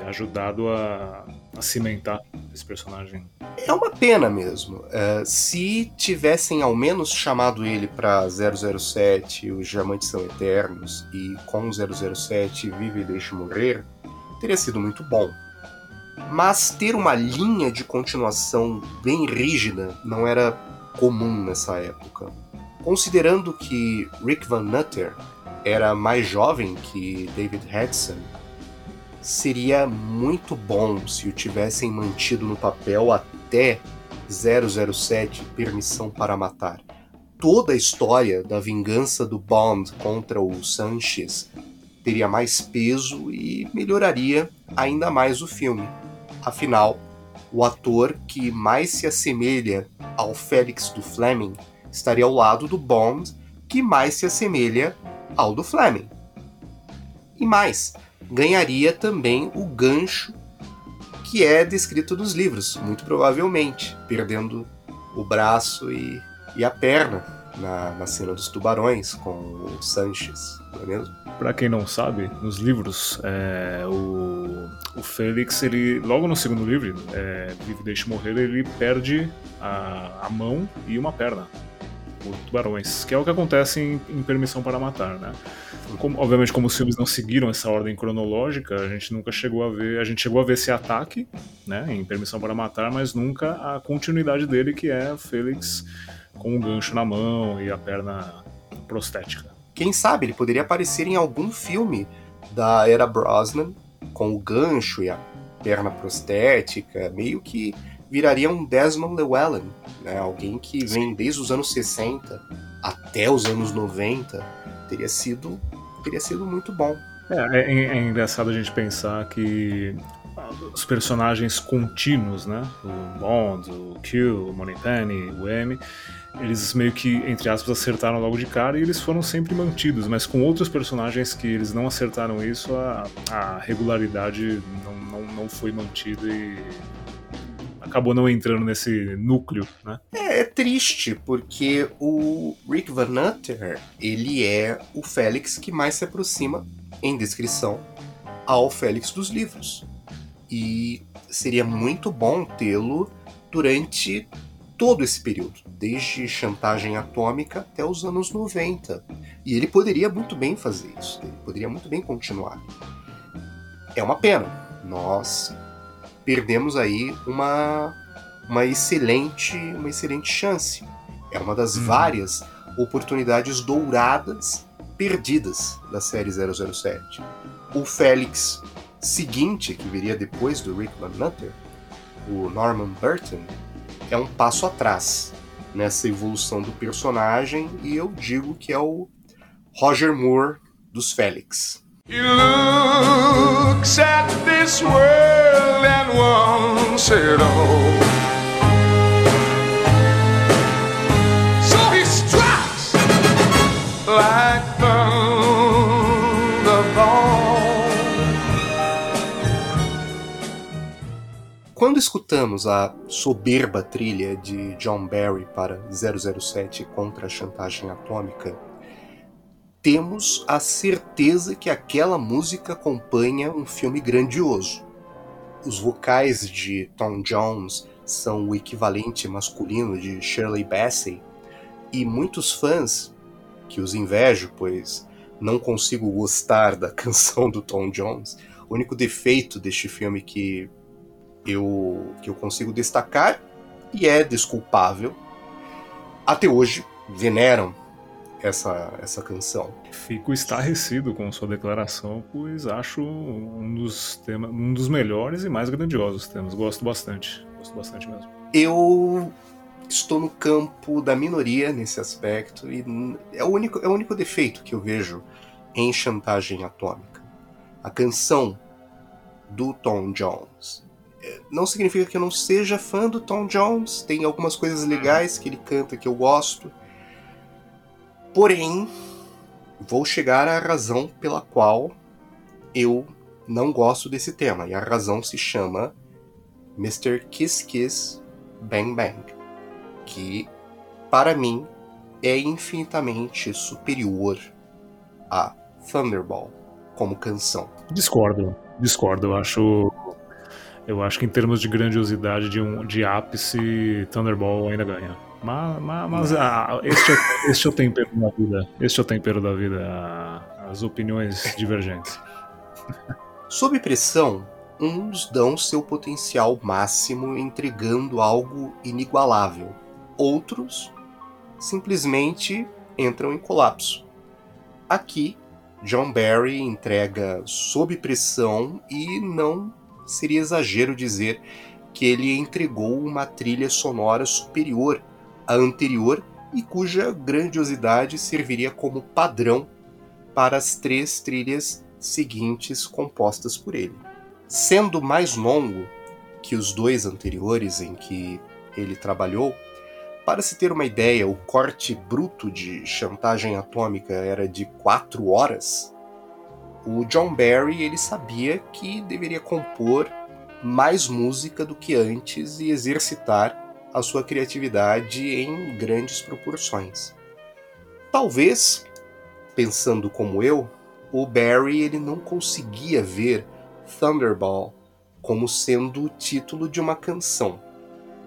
ajudado a, a cimentar esse personagem. É uma pena mesmo. É, se tivessem ao menos chamado ele para 007, Os Diamantes São Eternos, e com 007 Vive e Deixe Morrer, teria sido muito bom. Mas ter uma linha de continuação bem rígida não era comum nessa época. Considerando que Rick Van Nutter era mais jovem que David Hudson, seria muito bom se o tivessem mantido no papel até 007 Permissão para Matar. Toda a história da vingança do Bond contra o Sanchez teria mais peso e melhoraria ainda mais o filme. Afinal, o ator que mais se assemelha ao Félix do Fleming estaria ao lado do Bond, que mais se assemelha ao do Fleming. E mais, ganharia também o gancho que é descrito nos livros, muito provavelmente, perdendo o braço e, e a perna na, na cena dos tubarões com o Sanches, não é mesmo? Para quem não sabe, nos livros, é, o, o Félix, ele logo no segundo livro, é, Vive Deixe Morrer, ele perde a, a mão e uma perna por tubarões, que é o que acontece em, em Permissão para Matar, né? Como, obviamente, como os filmes não seguiram essa ordem cronológica, a gente nunca chegou a ver, a gente chegou a ver esse ataque, né, em Permissão para Matar, mas nunca a continuidade dele, que é Félix com o um gancho na mão e a perna prostética. Quem sabe ele poderia aparecer em algum filme da era Brosnan com o gancho e a perna prostética, meio que viraria um Desmond Llewellyn, né? alguém que vem desde os anos 60 até os anos 90, teria sido, teria sido muito bom. É, é, é engraçado a gente pensar que os personagens contínuos, né? O Bond, o Q, o Moneypenny, o M, eles meio que, entre aspas, acertaram logo de cara e eles foram sempre mantidos, mas com outros personagens que eles não acertaram isso, a, a regularidade não, não, não foi mantida e acabou não entrando nesse núcleo, né? É, é, triste, porque o Rick Van Nutter, ele é o Félix que mais se aproxima, em descrição, ao Félix dos livros. E seria muito bom tê-lo durante todo esse período, desde chantagem atômica até os anos 90. E ele poderia muito bem fazer isso, ele poderia muito bem continuar. É uma pena. Nós perdemos aí uma, uma excelente uma excelente chance. É uma das hum. várias oportunidades douradas perdidas da série 007. O Félix seguinte, que viria depois do Rick Van Nutter, o Norman Burton, é um passo atrás nessa evolução do personagem e eu digo que é o Roger Moore dos Félix. He looks at this world and wants it all. So he strikes like Quando escutamos a soberba trilha de John Barry para 007 contra a chantagem atômica, temos a certeza que aquela música acompanha um filme grandioso. Os vocais de Tom Jones são o equivalente masculino de Shirley Bassey, e muitos fãs, que os invejo, pois não consigo gostar da canção do Tom Jones, o único defeito deste filme que eu, que eu consigo destacar, e é desculpável, até hoje veneram essa, essa canção. Fico estarrecido com sua declaração, pois acho um dos, temas, um dos melhores e mais grandiosos temas. Gosto bastante. Gosto bastante mesmo. Eu estou no campo da minoria nesse aspecto e é o único, é o único defeito que eu vejo em Chantagem Atômica. A canção do Tom Jones. É, não significa que eu não seja fã do Tom Jones, tem algumas coisas legais que ele canta que eu gosto, Porém, vou chegar à razão pela qual eu não gosto desse tema. E a razão se chama Mr. Kiss Kiss Bang Bang. Que, para mim, é infinitamente superior a Thunderball como canção. Discordo, discordo. Eu acho, eu acho que em termos de grandiosidade de um de ápice, Thunderball ainda ganha. Mas, mas, mas ah, este, é, este é o tempero da vida. Este é o tempero da vida. As opiniões divergentes. Sob pressão, uns dão seu potencial máximo entregando algo inigualável. Outros simplesmente entram em colapso. Aqui, John Barry entrega sob pressão e não seria exagero dizer que ele entregou uma trilha sonora superior à anterior e cuja grandiosidade serviria como padrão para as três trilhas seguintes compostas por ele. Sendo mais longo que os dois anteriores em que ele trabalhou, para se ter uma ideia, o corte bruto de chantagem atômica era de quatro horas. O John Barry ele sabia que deveria compor mais música do que antes e exercitar a sua criatividade em grandes proporções. Talvez, pensando como eu, o Barry ele não conseguia ver Thunderball como sendo o título de uma canção.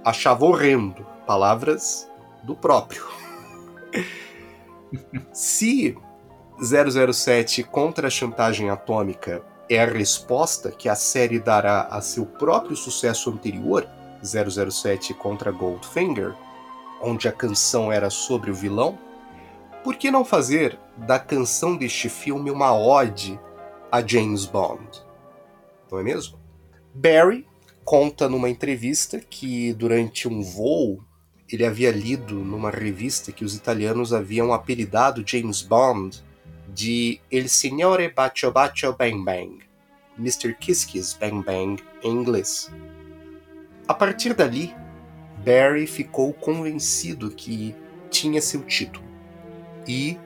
Achava horrendo, palavras do próprio. Se 007 contra a chantagem atômica é a resposta que a série dará a seu próprio sucesso anterior, 007 contra Goldfinger, onde a canção era sobre o vilão, por que não fazer da canção deste filme uma ode a James Bond? Não é mesmo? Barry conta numa entrevista que durante um voo ele havia lido numa revista que os italianos haviam apelidado James Bond de El Signore Bacio Bacio Bang Bang, Mr. Kiss Kiss Bang Bang em inglês. A partir dali, Barry ficou convencido que tinha seu título e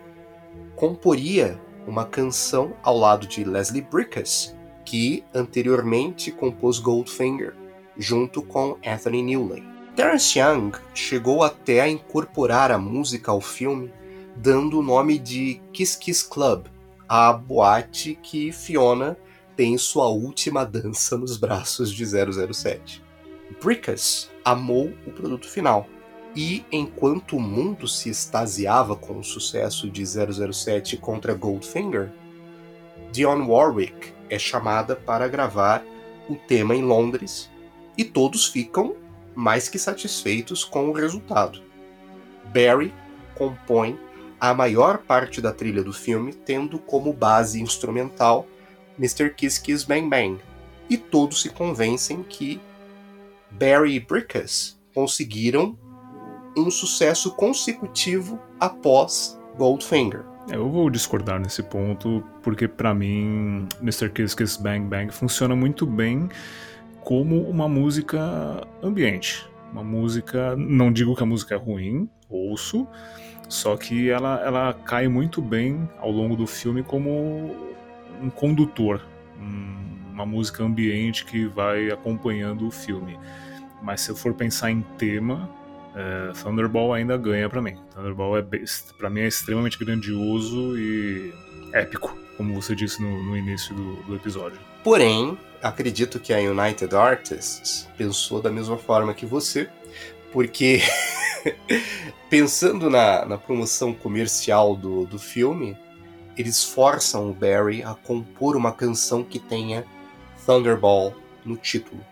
comporia uma canção ao lado de Leslie Bricusse, que anteriormente compôs Goldfinger, junto com Anthony Newley. Terence Young chegou até a incorporar a música ao filme, dando o nome de Kiss Kiss Club, a boate que Fiona tem sua última dança nos braços de 007. Brickus amou o produto final, e enquanto o mundo se extasiava com o sucesso de 007 contra Goldfinger, Dionne Warwick é chamada para gravar o tema em Londres e todos ficam mais que satisfeitos com o resultado. Barry compõe a maior parte da trilha do filme, tendo como base instrumental Mr. Kiss Kiss Bang Bang, e todos se convencem que Barry e Brickus conseguiram um sucesso consecutivo após Goldfinger. É, eu vou discordar nesse ponto, porque para mim Mr. Kiss Kiss Bang Bang funciona muito bem como uma música ambiente. Uma música, não digo que a música é ruim, ouço, só que ela, ela cai muito bem ao longo do filme como um condutor, uma música ambiente que vai acompanhando o filme. Mas se eu for pensar em tema, é, Thunderball ainda ganha para mim. Thunderball é para mim é extremamente grandioso e épico, como você disse no, no início do, do, episódio. Porém, acredito que a United Artists pensou da mesma forma que você, porque pensando na, na promoção comercial do, do filme, eles forçam o Barry a compor uma canção que tenha Thunderball no título.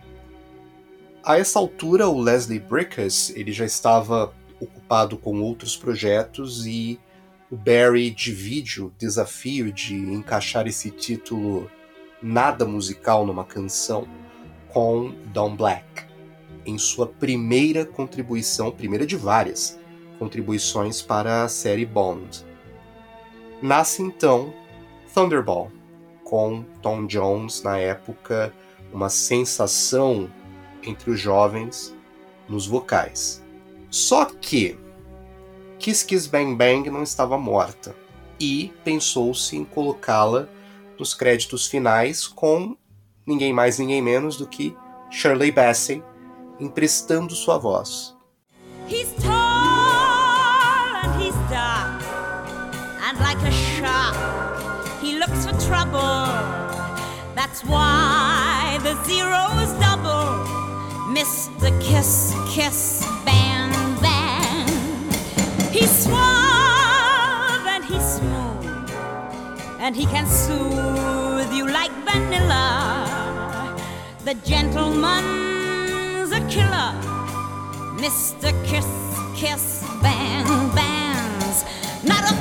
A essa altura, o Leslie Bricusse ele já estava ocupado com outros projetos e o Barry divide o desafio de encaixar esse título nada musical numa canção com Don Black, em sua primeira contribuição, primeira de várias contribuições para a série Bond. Nasce então Thunderball, com Tom Jones na época uma sensação entre os jovens nos vocais. Só que Kiss Kiss Bang Bang não estava morta e pensou-se em colocá-la nos créditos finais com ninguém mais ninguém menos do que Shirley Bassey emprestando sua voz. He's tall and he's like a That's why the zero's double. Mr. Kiss, Kiss, Bang, Bang. He's suave and he's smooth. And he can soothe you like vanilla. The gentleman's a killer. Mr. Kiss, Kiss, Bang, Bang's not a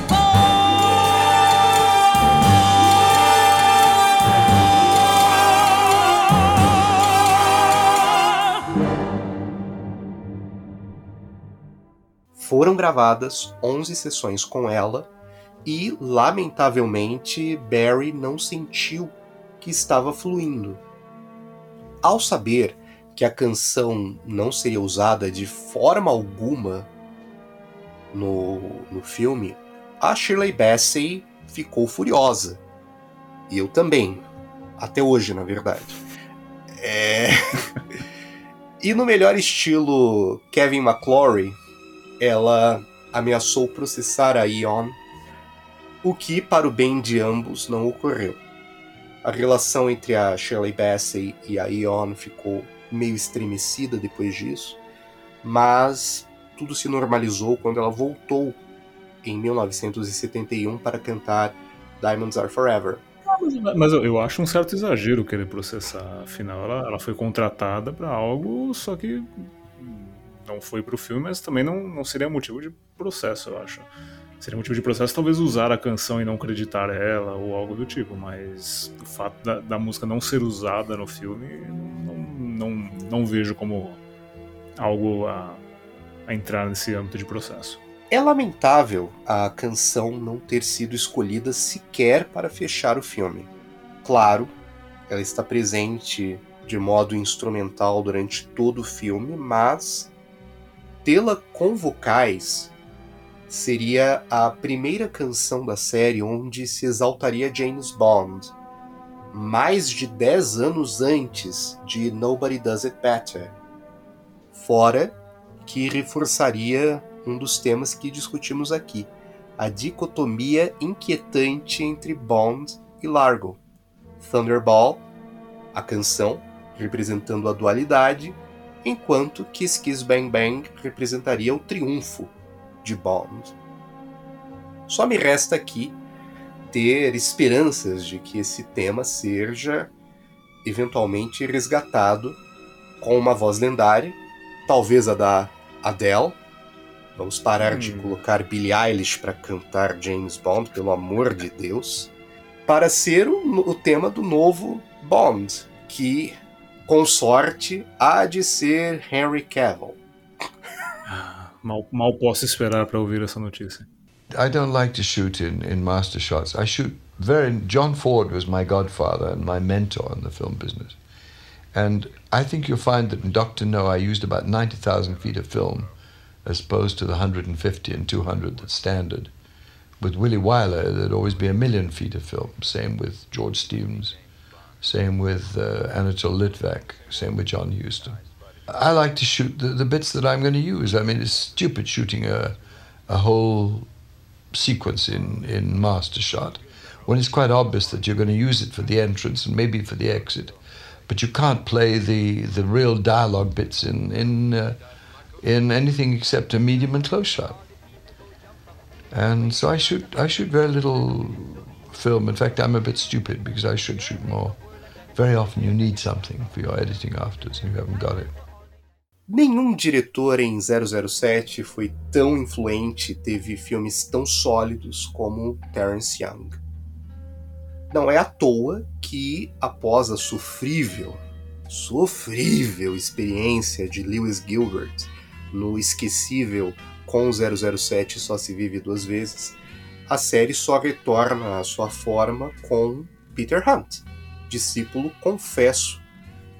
Foram gravadas 11 sessões com ela e, lamentavelmente, Barry não sentiu que estava fluindo. Ao saber que a canção não seria usada de forma alguma no, no filme, a Shirley Bassey ficou furiosa. E eu também. Até hoje, na verdade. É... e no melhor estilo Kevin McClory, ela ameaçou processar a Ion, o que, para o bem de ambos, não ocorreu. A relação entre a Shirley Bassey e a Ion ficou meio estremecida depois disso, mas tudo se normalizou quando ela voltou em 1971 para cantar Diamonds Are Forever. Mas eu acho um certo exagero querer processar. Afinal, ela, ela foi contratada para algo, só que não foi para o filme, mas também não, não seria motivo de processo, eu acho. Seria motivo de processo talvez usar a canção e não acreditar ela ou algo do tipo, mas o fato da, da música não ser usada no filme não, não, não vejo como algo a, a entrar nesse âmbito de processo. É lamentável a canção não ter sido escolhida sequer para fechar o filme. Claro, ela está presente de modo instrumental durante todo o filme, mas tê-la com vocais seria a primeira canção da série onde se exaltaria James Bond, mais de 10 anos antes de Nobody Does It Better. Fora que reforçaria um dos temas que discutimos aqui, a dicotomia inquietante entre Bond e Largo. Thunderball, a canção, representando a dualidade, enquanto Kiss Kiss Bang Bang representaria o triunfo de Bond. Só me resta aqui ter esperanças de que esse tema seja eventualmente resgatado com uma voz lendária, talvez a da Adele. Vamos parar hum. de colocar Billie Eilish para cantar James Bond, pelo amor de Deus, para ser o, o tema do novo Bond, que com sorte há de ser Henry Cavill. Ah, mal, mal posso esperar para ouvir essa notícia. I don't like to shoot in, in master shots. I shoot very. John Ford was my godfather and my mentor in the film business. And I think you'll find that in Dr. No, I used about 90,000 feet of film as opposed to the 150 and 200 that's standard. With Willie Wyler, there'd always be a million feet of film. Same with George Stevens. Same with uh, Anatole Litvak. Same with John Huston. I like to shoot the, the bits that I'm going to use. I mean, it's stupid shooting a, a whole sequence in, in master shot when it's quite obvious that you're going to use it for the entrance and maybe for the exit. But you can't play the, the real dialogue bits in, in, uh, in anything except a medium and close shot. And so I shoot, I shoot very little film. In fact, I'm a bit stupid because I should shoot more. Very often you need something for your editing afterwards and you haven't got it. Nenhum diretor em 007 foi tão influente teve filmes tão sólidos como Terence Young. Não é à toa que, após a sofrível, sofrível experiência de Lewis Gilbert no esquecível com 007 Só Se Vive Duas Vezes, a série só retorna à sua forma com Peter Hunt, discípulo confesso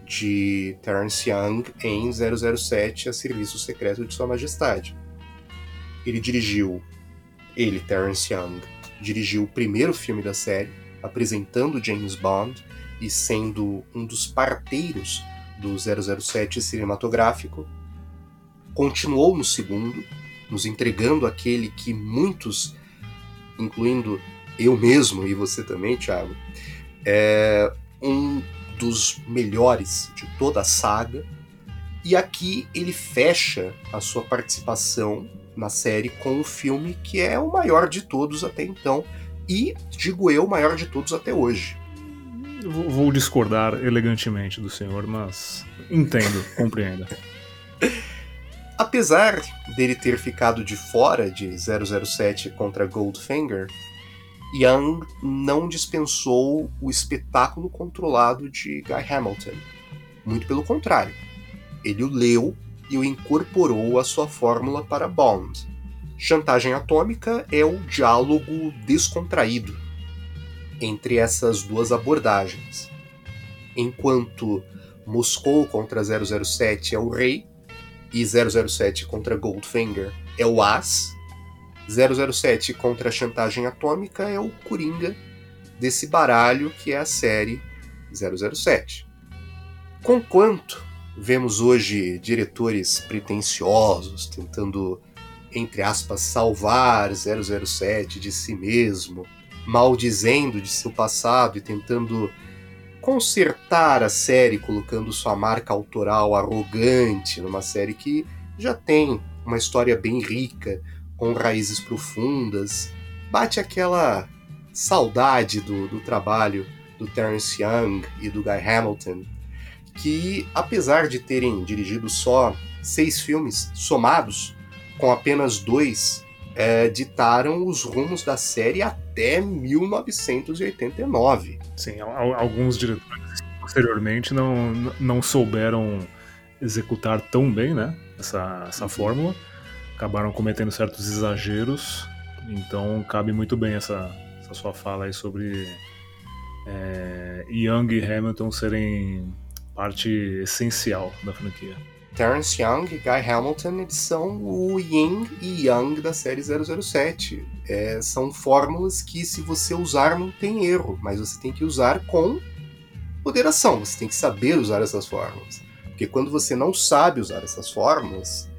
de Terence Young em 007 A Serviço Secreto de Sua Majestade. Ele dirigiu, ele, Terence Young, dirigiu o primeiro filme da série, apresentando James Bond e sendo um dos parteiros do 007 cinematográfico. Continuou no segundo, nos entregando aquele que muitos incluindo eu mesmo e você também, Thiago, é um dos melhores de toda a saga. E aqui ele fecha a sua participação na série com o filme que é o maior de todos até então e, digo eu, o maior de todos até hoje. Vou discordar elegantemente do senhor, mas entendo, compreendo. Apesar dele ter ficado de fora de 007 contra Goldfinger, Young não dispensou o espetáculo controlado de Guy Hamilton. Muito pelo contrário. Ele o leu e o incorporou à sua fórmula para Bond. Chantagem atômica é o diálogo descontraído entre essas duas abordagens. Enquanto Moscou contra 007 é o rei e 007 contra Goldfinger é o as, 007 contra a chantagem atômica é o coringa desse baralho que é a série 007. Conquanto vemos hoje diretores pretensiosos tentando, entre aspas, salvar 007 de si mesmo, maldizendo de seu passado e tentando consertar a série colocando sua marca autoral arrogante numa série que já tem uma história bem rica, com raízes profundas. Bate aquela saudade do, do trabalho do Terence Young e do Guy Hamilton, que apesar de terem dirigido só seis filmes somados, com apenas dois, é, ditaram os rumos da série até 1989. Sim, alguns diretores posteriormente não, não souberam executar tão bem né, essa, essa uhum. fórmula acabaram cometendo certos exageros, então cabe muito bem essa, essa sua fala aí sobre é, Young e Hamilton serem parte essencial da franquia. Terence Young e Guy Hamilton eles são o Yin e Yang da série 007. É, são fórmulas que, se você usar, não tem erro, mas você tem que usar com moderação. Você tem que saber usar essas fórmulas. Porque quando você não sabe usar essas fórmulas,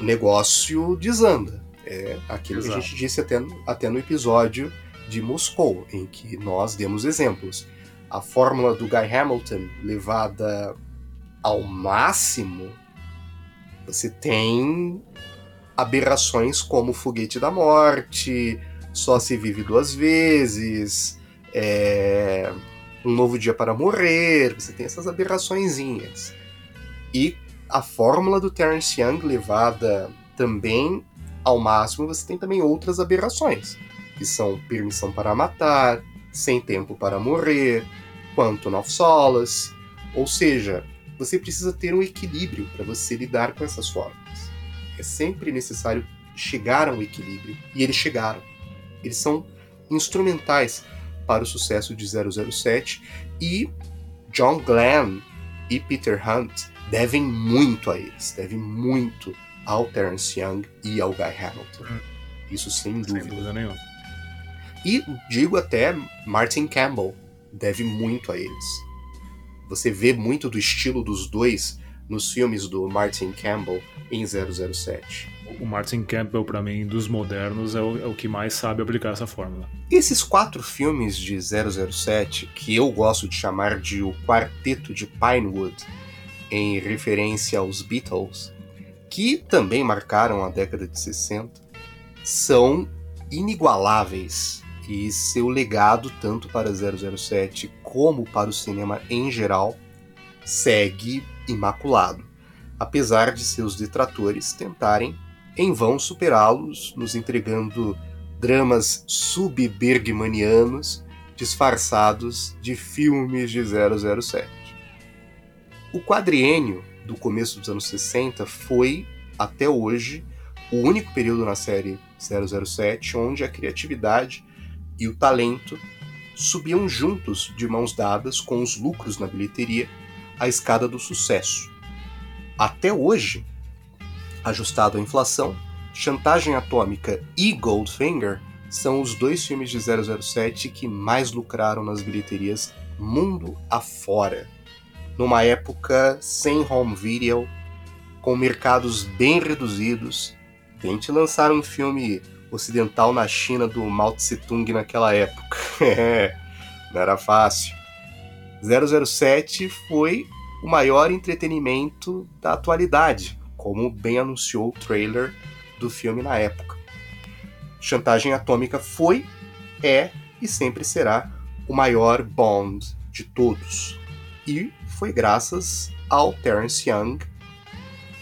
o negócio desanda. É aquilo Exato. que a gente disse até, até no episódio de Moscou, em que nós demos exemplos. A fórmula do Guy Hamilton levada ao máximo, você tem aberrações como o Foguete da Morte, Só se vive duas vezes, é... Um Novo Dia para Morrer, você tem essas aberraçõezinhas. E a fórmula do Terence Young levada também ao máximo, você tem também outras aberrações, que são Permissão para Matar, Sem Tempo para Morrer, Quantum of Solace, ou seja, você precisa ter um equilíbrio para você lidar com essas fórmulas. É sempre necessário chegar a um equilíbrio, e eles chegaram. Eles são instrumentais para o sucesso de 007 e John Glenn e Peter Hunt devem muito a eles, devem muito ao Terence Young e ao Guy Hamilton. Hum. Isso sem dúvida. Sem dúvida nenhuma. E digo até Martin Campbell deve muito a eles. Você vê muito do estilo dos dois nos filmes do Martin Campbell em 007. O Martin Campbell, para mim, dos modernos, é o, é o, que mais sabe aplicar essa fórmula. Esses quatro filmes de 007, que eu gosto de chamar de o Quarteto de Pinewood, em referência aos Beatles, que também marcaram a década de 60, são inigualáveis e seu legado, tanto para 007 como para o cinema em geral, segue imaculado, apesar de seus detratores tentarem em vão superá-los, nos entregando dramas sub-bergmanianos disfarçados de filmes de 007. O quadriênio do começo dos anos 60 foi, até hoje, o único período na série 007 onde a criatividade e o talento subiam juntos de mãos dadas com os lucros na bilheteria a escada do sucesso. Até hoje, ajustado à inflação, Chantagem Atômica e Goldfinger são os dois filmes de 007 que mais lucraram nas bilheterias mundo afora numa época sem home video, com mercados bem reduzidos. Tente lançar um filme ocidental na China do Mao Tse Tung naquela época. Não era fácil. 007 foi o maior entretenimento da atualidade, como bem anunciou o trailer do filme na época. Chantagem Atômica foi, é e sempre será o maior Bond de todos. E foi graças ao Terence Young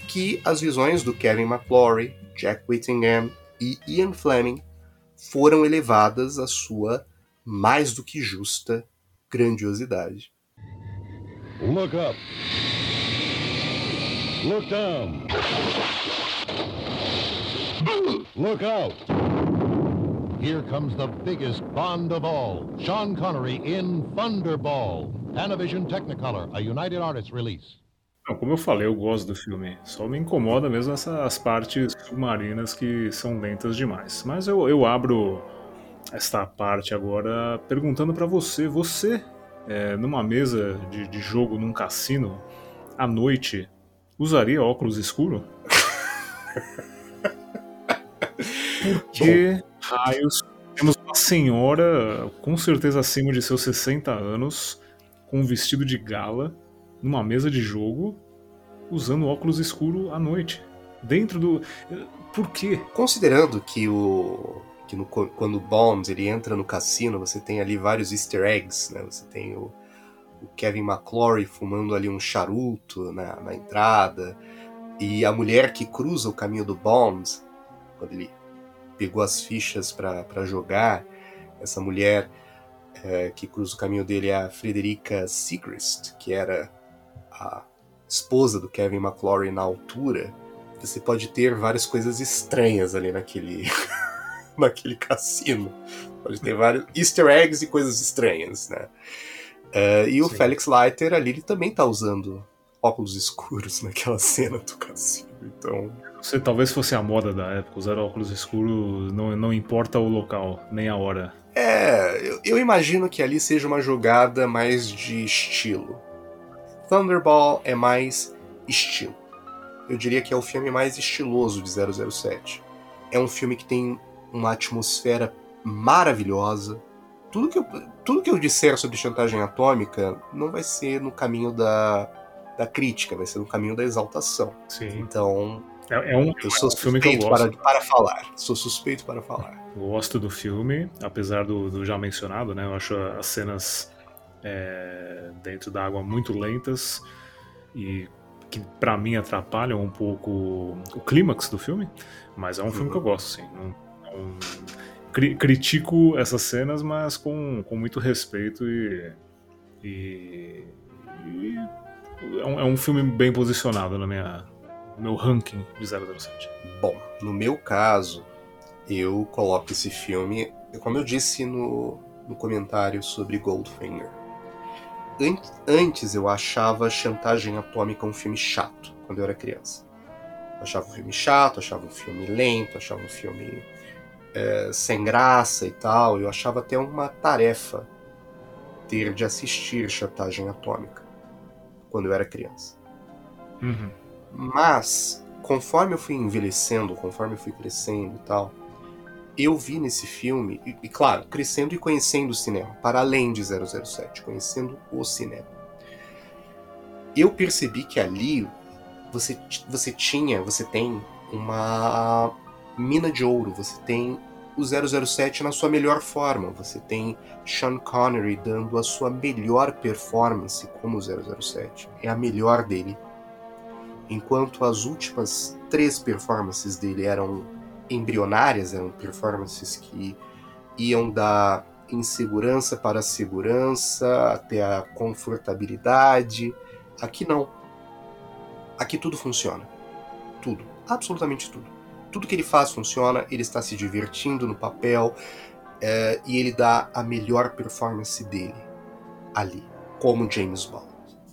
que as visões do Kevin McClory, Jack Whittingham e Ian Fleming foram elevadas à sua mais do que justa grandiosidade. Look up. Look down. Look out. Here comes the biggest Bond of all. Sean Connery in Thunderball. Panavision Technicolor, a United Artists release. Não, como eu falei, eu gosto do filme. Só me incomoda mesmo essas partes submarinas que são lentas demais. Mas eu, eu abro esta parte agora perguntando para você, você é, numa mesa de, de jogo num cassino à noite usaria óculos escuro? Porque raios temos uma senhora com certeza acima de seus 60 anos com um vestido de gala numa mesa de jogo usando óculos escuro à noite. Dentro do. Por quê? Considerando que o. que no, quando o Bond ele entra no cassino, você tem ali vários easter eggs, né? Você tem o, o Kevin McClory fumando ali um charuto na, na entrada, e a mulher que cruza o caminho do Bond, quando ele pegou as fichas para jogar, essa mulher é, que cruza o caminho dele é a Frederica Sigrist, que era a esposa do Kevin McClory na altura, você pode ter várias coisas estranhas ali naquele, naquele cassino. Pode ter vários easter eggs e coisas estranhas, né? Uh, e o Sim. Felix Leiter ali ele também tá usando óculos escuros naquela cena do cassino. Então. Se talvez fosse a moda da época, usar óculos escuros não, não importa o local, nem a hora. É, eu, eu imagino que ali seja uma jogada mais de estilo. Thunderball é mais estilo. Eu diria que é o filme mais estiloso de 007. É um filme que tem uma atmosfera maravilhosa. Tudo que eu, tudo que eu disser sobre chantagem atômica não vai ser no caminho da, da crítica, vai ser no caminho da exaltação. Sim. Então, é, é um, eu sou um filme que eu gosto. Para, para falar. Sou suspeito para falar. Gosto do filme, apesar do, do já mencionado, né? Eu acho as cenas é, dentro da água muito lentas e que para mim atrapalham um pouco o clímax do filme, mas é um filme que eu gosto, sim. Não, não, cri, critico essas cenas, mas com, com muito respeito e, e, e é, um, é, um, filme bem posicionado na minha, meu ranking de 007. Bom, no meu caso, eu coloco esse filme, como eu disse no, no comentário sobre Goldfinger, antes eu achava Chantagem Atômica um filme chato, quando eu era criança. Eu achava um filme chato, achava um filme lento, achava um filme é, sem graça e tal. Eu achava até uma tarefa ter de assistir Chantagem Atômica quando eu era criança. Uhum. Mas, conforme eu fui envelhecendo, conforme eu fui crescendo e tal, eu vi nesse filme, e, e, claro, crescendo e conhecendo o cinema, para além de 007, conhecendo o cinema. Eu percebi que ali você, você tinha, você tem uma mina de ouro, você tem o 007 na sua melhor forma, você tem Sean Connery dando a sua melhor performance como 007, é a melhor dele. Enquanto as últimas três performances dele eram embrionárias, eram performances que iam da insegurança para a segurança, até a confortabilidade. Aqui não. Aqui tudo funciona. Tudo. Absolutamente tudo. Tudo que ele faz funciona, ele está se divertindo no papel é, e ele dá a melhor performance dele ali, como James Bond.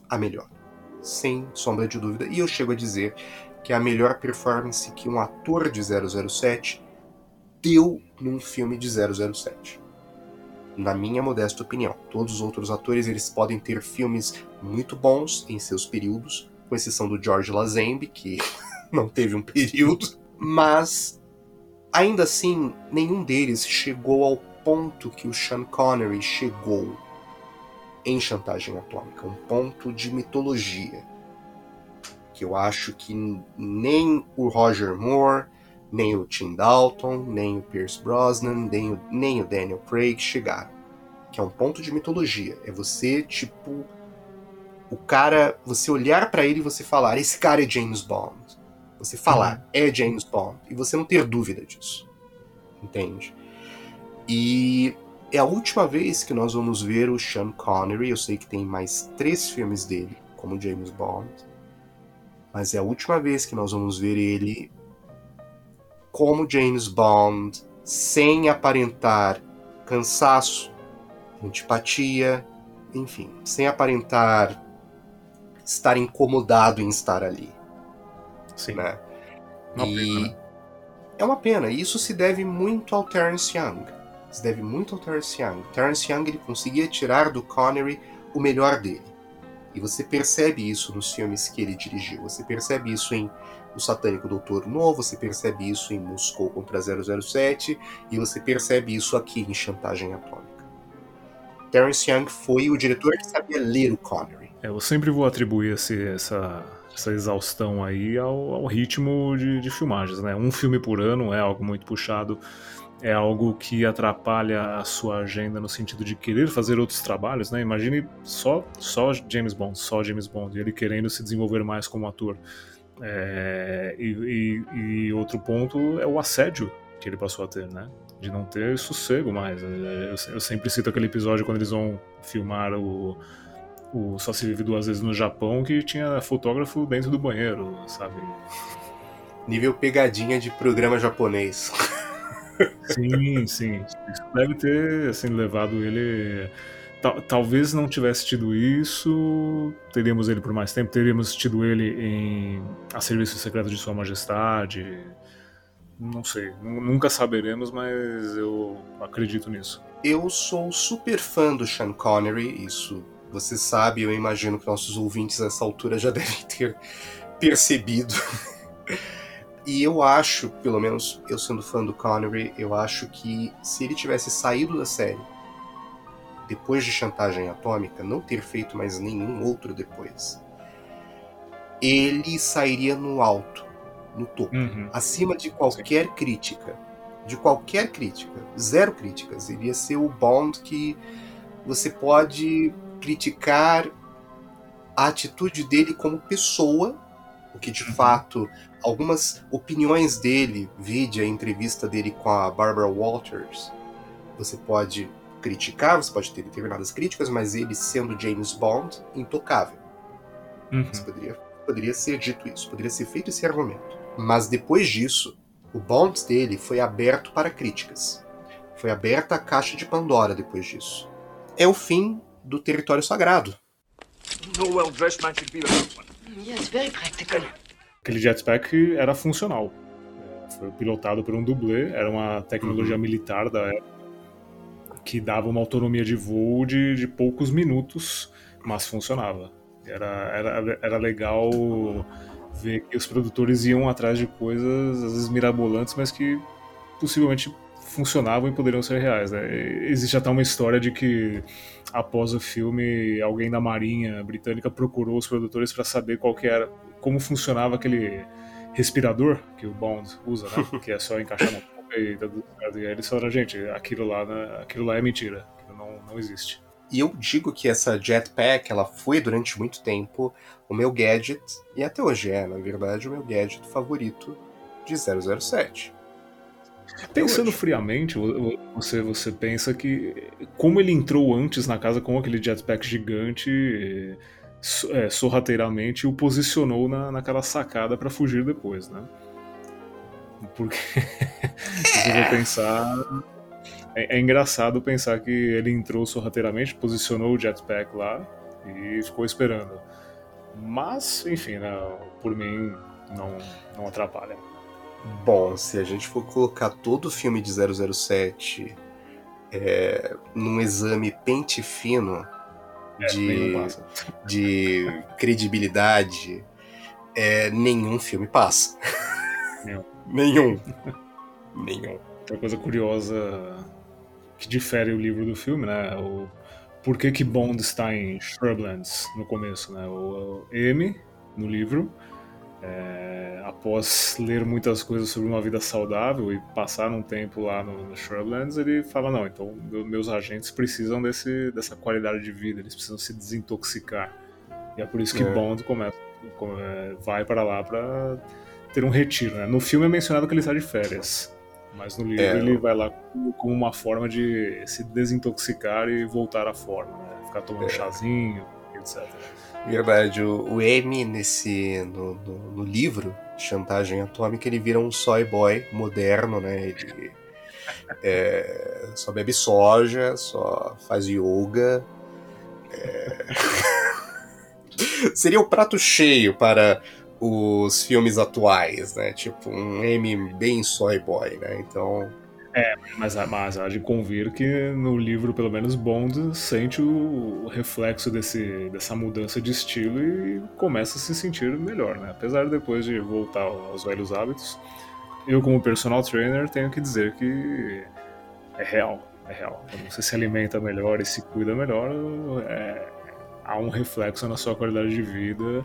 A melhor. Sem sombra de dúvida. E eu chego a dizer que é a melhor performance que um ator de 007 deu num filme de 007. Na minha modesta opinião, todos os outros atores eles podem ter filmes muito bons em seus períodos, com exceção do George Lazenby, que não teve um período, mas Ainda assim, nenhum deles chegou ao ponto que o Sean Connery chegou em Chantagem Atômica, um ponto de mitologia. Que eu acho que nem o Roger Moore, nem o Tim Dalton, nem o Pierce Brosnan, nem o, nem o Daniel Craig chegaram. Que é um ponto de mitologia. É você, tipo, o cara, você olhar para ele e você falar: esse cara é James Bond. Você falar: uhum. é James Bond. E você não ter dúvida disso. Entende? E é a última vez que nós vamos ver o Sean Connery. Eu sei que tem mais três filmes dele como James Bond. Mas é a última vez que nós vamos ver ele como James Bond, sem aparentar cansaço, antipatia, enfim, sem aparentar estar incomodado em estar ali. Sim. Né? Uma e pena, né? é uma pena. E isso se deve muito ao Terence Young. Se deve muito ao Terence Young. Terence Young ele conseguia tirar do Connery o melhor dele. E você percebe isso nos filmes que ele dirigiu. Você percebe isso em O Satânico Doutor Novo, você percebe isso em Moscou contra 007 e você percebe isso aqui em Chantagem Atômica. Terence Young foi o diretor que sabia ler o Connery. É, eu sempre vou atribuir esse, essa, essa exaustão aí ao, ao ritmo de, de, filmagens, né? Um filme por ano é algo muito puxado, é algo que atrapalha a sua agenda no sentido de querer fazer outros trabalhos, né? Imagine só, só James Bond, só James Bond, ele querendo se desenvolver mais como ator. É, e, e, e outro ponto é o assédio que ele passou a ter, né? De não ter sossego mais. Eu, eu sempre cito aquele episódio quando eles vão filmar o o Só Se Vive Duas Vezes no Japão, que tinha fotógrafo dentro do banheiro, sabe? Nível pegadinha de programa japonês. Sim, sim. Isso deve ter assim, levado ele. Talvez não tivesse tido isso, teríamos ele por mais tempo, teríamos tido ele em A Serviço Secreto de Sua Majestade. Não sei, nunca saberemos, mas eu acredito nisso. Eu sou super fã do Sean Connery, isso você sabe, eu imagino que nossos ouvintes nessa altura já devem ter percebido. E eu acho, pelo menos eu sendo fã do Connery, eu acho que se ele tivesse saído da série depois de Chantagem Atômica, não ter feito mais nenhum outro depois, ele sairia no alto, no topo, uhum. acima de qualquer Sim. crítica. De qualquer crítica, zero críticas. Ele ia ser o Bond que você pode criticar a atitude dele como pessoa, o que de uhum. fato algumas opiniões dele, vide a entrevista dele com a Barbara Walters, você pode criticar, você pode ter determinadas críticas, mas ele sendo James Bond, intocável. Uhum. Você poderia, poderia ser dito isso, poderia ser feito esse argumento. Mas depois disso, o Bond dele foi aberto para críticas. Foi aberta a caixa de Pandora depois disso. É o fim do território sagrado. Aquele jetpack era funcional. É, foi pilotado por um dublê, era uma tecnologia uhum. militar da época que dava uma autonomia de voo de, de poucos minutos, mas funcionava. Era, era, era legal ver que os produtores iam atrás de coisas, às vezes mirabolantes, mas que possivelmente funcionavam e poderiam ser reais. Né? Existe até uma história de que após o filme alguém da Marinha Britânica procurou os produtores para saber qual que era, como funcionava aquele respirador que o Bond usa, né? que é só encaixar na boca e, e aí eles falaram, gente, aquilo lá, né? aquilo lá é mentira, aquilo não, não existe. E eu digo que essa jetpack, ela foi durante muito tempo o meu gadget, e até hoje é, na verdade, o meu gadget favorito de 007. Pensando friamente, você, você pensa que como ele entrou antes na casa com aquele jetpack gigante, é, sorrateiramente o posicionou na, naquela sacada para fugir depois, né? Porque se você for pensar. É, é, engraçado pensar que ele entrou sorrateiramente, posicionou o jetpack lá e ficou esperando. Mas, enfim, né, por mim não, não atrapalha. Bom, se a gente for colocar todo o filme de 007 é, num exame pente fino é, de, de é, nenhum filme passa. Nenhum. nenhum. Nenhum. Outra coisa curiosa que difere o livro do filme, né? O por que, que Bond está em Shrublands no começo, né? O M no livro, é, após ler muitas coisas sobre uma vida saudável e passar um tempo lá no, no Shrublands, ele fala não, então meus agentes precisam desse, dessa qualidade de vida, eles precisam se desintoxicar. E é por isso que é. Bond começa, é, vai para lá para ter um retiro. Né? No filme é mencionado que ele está de férias. Mas no livro é. ele vai lá como uma forma de se desintoxicar e voltar à forma, né? Ficar tomando é. chazinho, etc. Verdade, o, M nesse no, no, no, livro Chantagem Atômica ele vira um soy boy moderno, né? Ele é, só bebe soja, só faz yoga. É... Seria o prato cheio para os filmes atuais, né? Tipo, um M bem soy boy, né? Então. É, mas, mas há de convir que no livro, pelo menos, Bond sente o reflexo desse, dessa mudança de estilo e começa a se sentir melhor, né? Apesar de depois de voltar aos velhos hábitos, eu, como personal trainer, tenho que dizer que é real, é real. Quando você se alimenta melhor e se cuida melhor, é, há um reflexo na sua qualidade de vida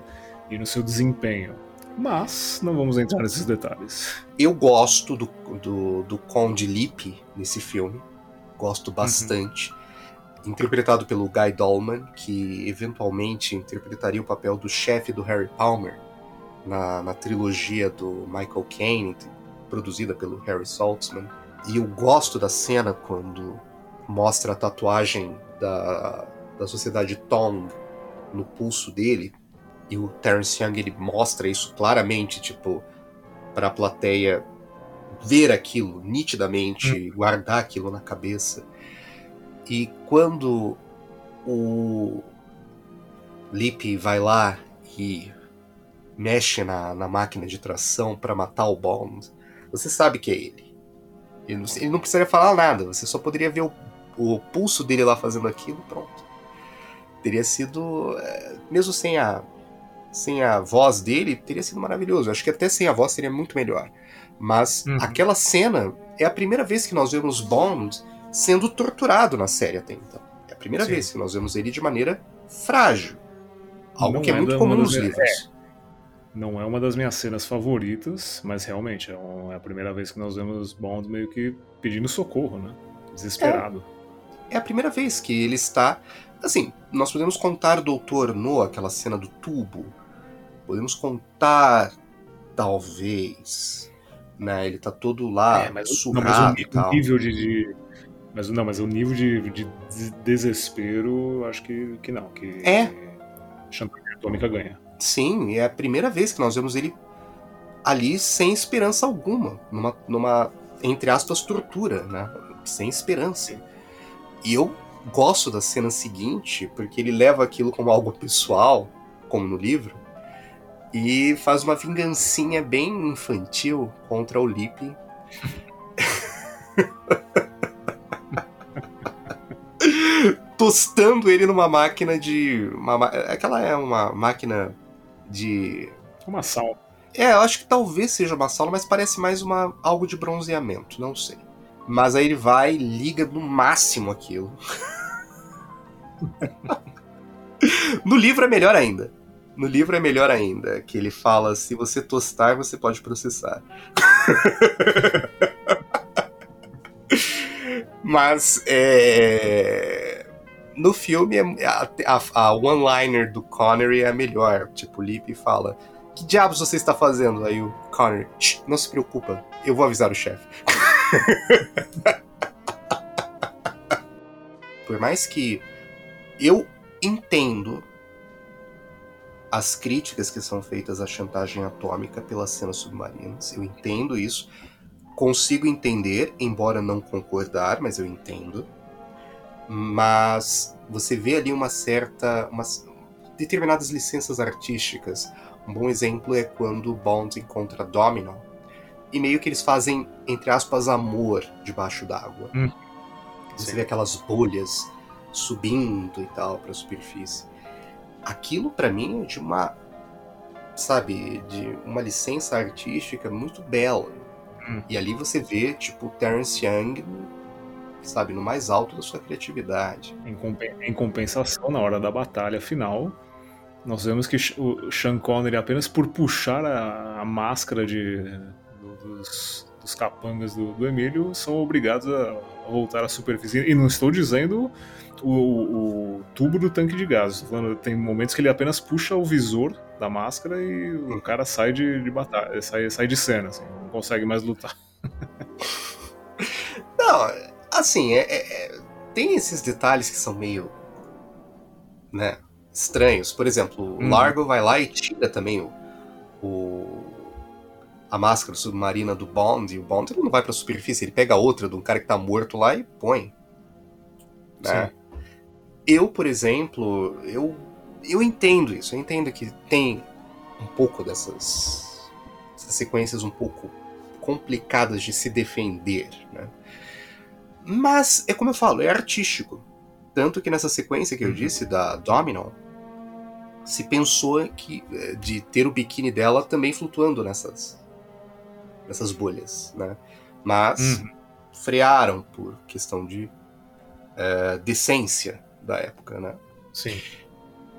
e no seu desempenho. Mas não vamos entrar nesses detalhes. Eu gosto do, do, do Conde Lip nesse filme. Gosto uhum. bastante. Uhum. Interpretado pelo Guy Dolman, que eventualmente interpretaria o papel do chefe do Harry Palmer na, na trilogia do Michael Caine, produzida pelo Harry Saltzman. E eu gosto da cena quando mostra a tatuagem da, da sociedade Tong no pulso dele, e o Terence Young ele mostra isso claramente, tipo, para a plateia ver aquilo nitidamente, hum. guardar aquilo na cabeça. E quando o Lip vai lá e mexe na, na máquina de tração para matar o Bond, você sabe que é ele. Ele não, ele não precisaria falar nada, você só poderia ver o, o pulso dele lá fazendo aquilo, pronto. Teria sido, é, mesmo sem a sem a voz dele, teria sido maravilhoso. Acho que até sem a voz seria muito melhor. Mas uhum. aquela cena é a primeira vez que nós vemos Bond sendo torturado na série até então. É a primeira Sim. vez que nós vemos ele de maneira frágil. Algo não que é, é muito comum nos livros. É. Não é uma das minhas cenas favoritas, mas realmente é, é, a primeira vez que nós vemos Bond meio que pedindo socorro, né? Desesperado. É, é a primeira vez que ele está. Assim, nós podemos contar o Doutor No, aquela cena do tubo, Podemos contar, talvez. Né? Ele tá todo lá, é, mas, surrado não, mas o, o nível de, de, Mas não, mas o nível de, de desespero, acho que, que não. Que é. Chantagem atômica ganha. Sim, é a primeira vez que nós vemos ele ali sem esperança alguma, numa, numa entre aspas, tortura, né? Sem esperança. E eu gosto da cena seguinte, porque ele leva aquilo como algo pessoal, como no livro, e faz uma vingancinha bem infantil contra o Lip. Tostando ele numa máquina de. Uma, aquela é uma máquina de. Uma sala. É, eu acho que talvez seja uma sala, mas parece mais uma algo de bronzeamento, não sei. Mas aí ele vai liga no máximo aquilo. no livro é melhor ainda. No livro é melhor ainda, que ele fala: se você tostar, você pode processar. Mas é... no filme a, a, a one-liner do Connery é a melhor. Tipo, o Lip fala: Que diabos você está fazendo? Aí o Connery: Não se preocupa, eu vou avisar o chefe. Por mais que eu entendo as críticas que são feitas à chantagem atômica pelas cenas submarinas. Eu entendo isso, consigo entender, embora não concordar, mas eu entendo. Mas você vê ali uma certa. Umas, determinadas licenças artísticas. Um bom exemplo é quando Bond encontra Domino e meio que eles fazem, entre aspas, amor debaixo d'água. Hum. Você Sim. vê aquelas bolhas subindo e tal para a superfície aquilo para mim é de uma sabe de uma licença artística muito bela Hum. E ali você vê, tipo, Terence Young, sabe, no mais alto da sua criatividade. Em, compensação, na hora da batalha final, nós vemos que o Sean Connery, apenas por puxar a, a máscara de, dos, dos capangas do, do, Emílio, são obrigados a, voltar à superfície. E não estou dizendo o, o, tubo do tanque de gás. Falando, tem momentos que ele apenas puxa o visor da máscara e o cara sai de, de batalha, sai, sai de cena, assim, não consegue mais lutar. Não, assim, é, é, é, tem esses detalhes que são meio. né? estranhos. Por exemplo, o hum. Largo vai lá e tira também o, o, a máscara submarina do Bond, e o Bond ele não vai pra superfície, ele pega outra de um cara que tá morto lá e põe. Né? Eu, por exemplo, eu, eu entendo isso, eu entendo que tem um pouco dessas, dessas sequências um pouco complicadas de se defender, né? Mas, é como eu falo, é artístico. Tanto que nessa sequência que eu uhum. disse da Domino, se pensou que eh, de ter o biquíni dela também flutuando nessas nessas bolhas, né? Mas uhum. frearam por questão de uh, decência da época, né? Sim.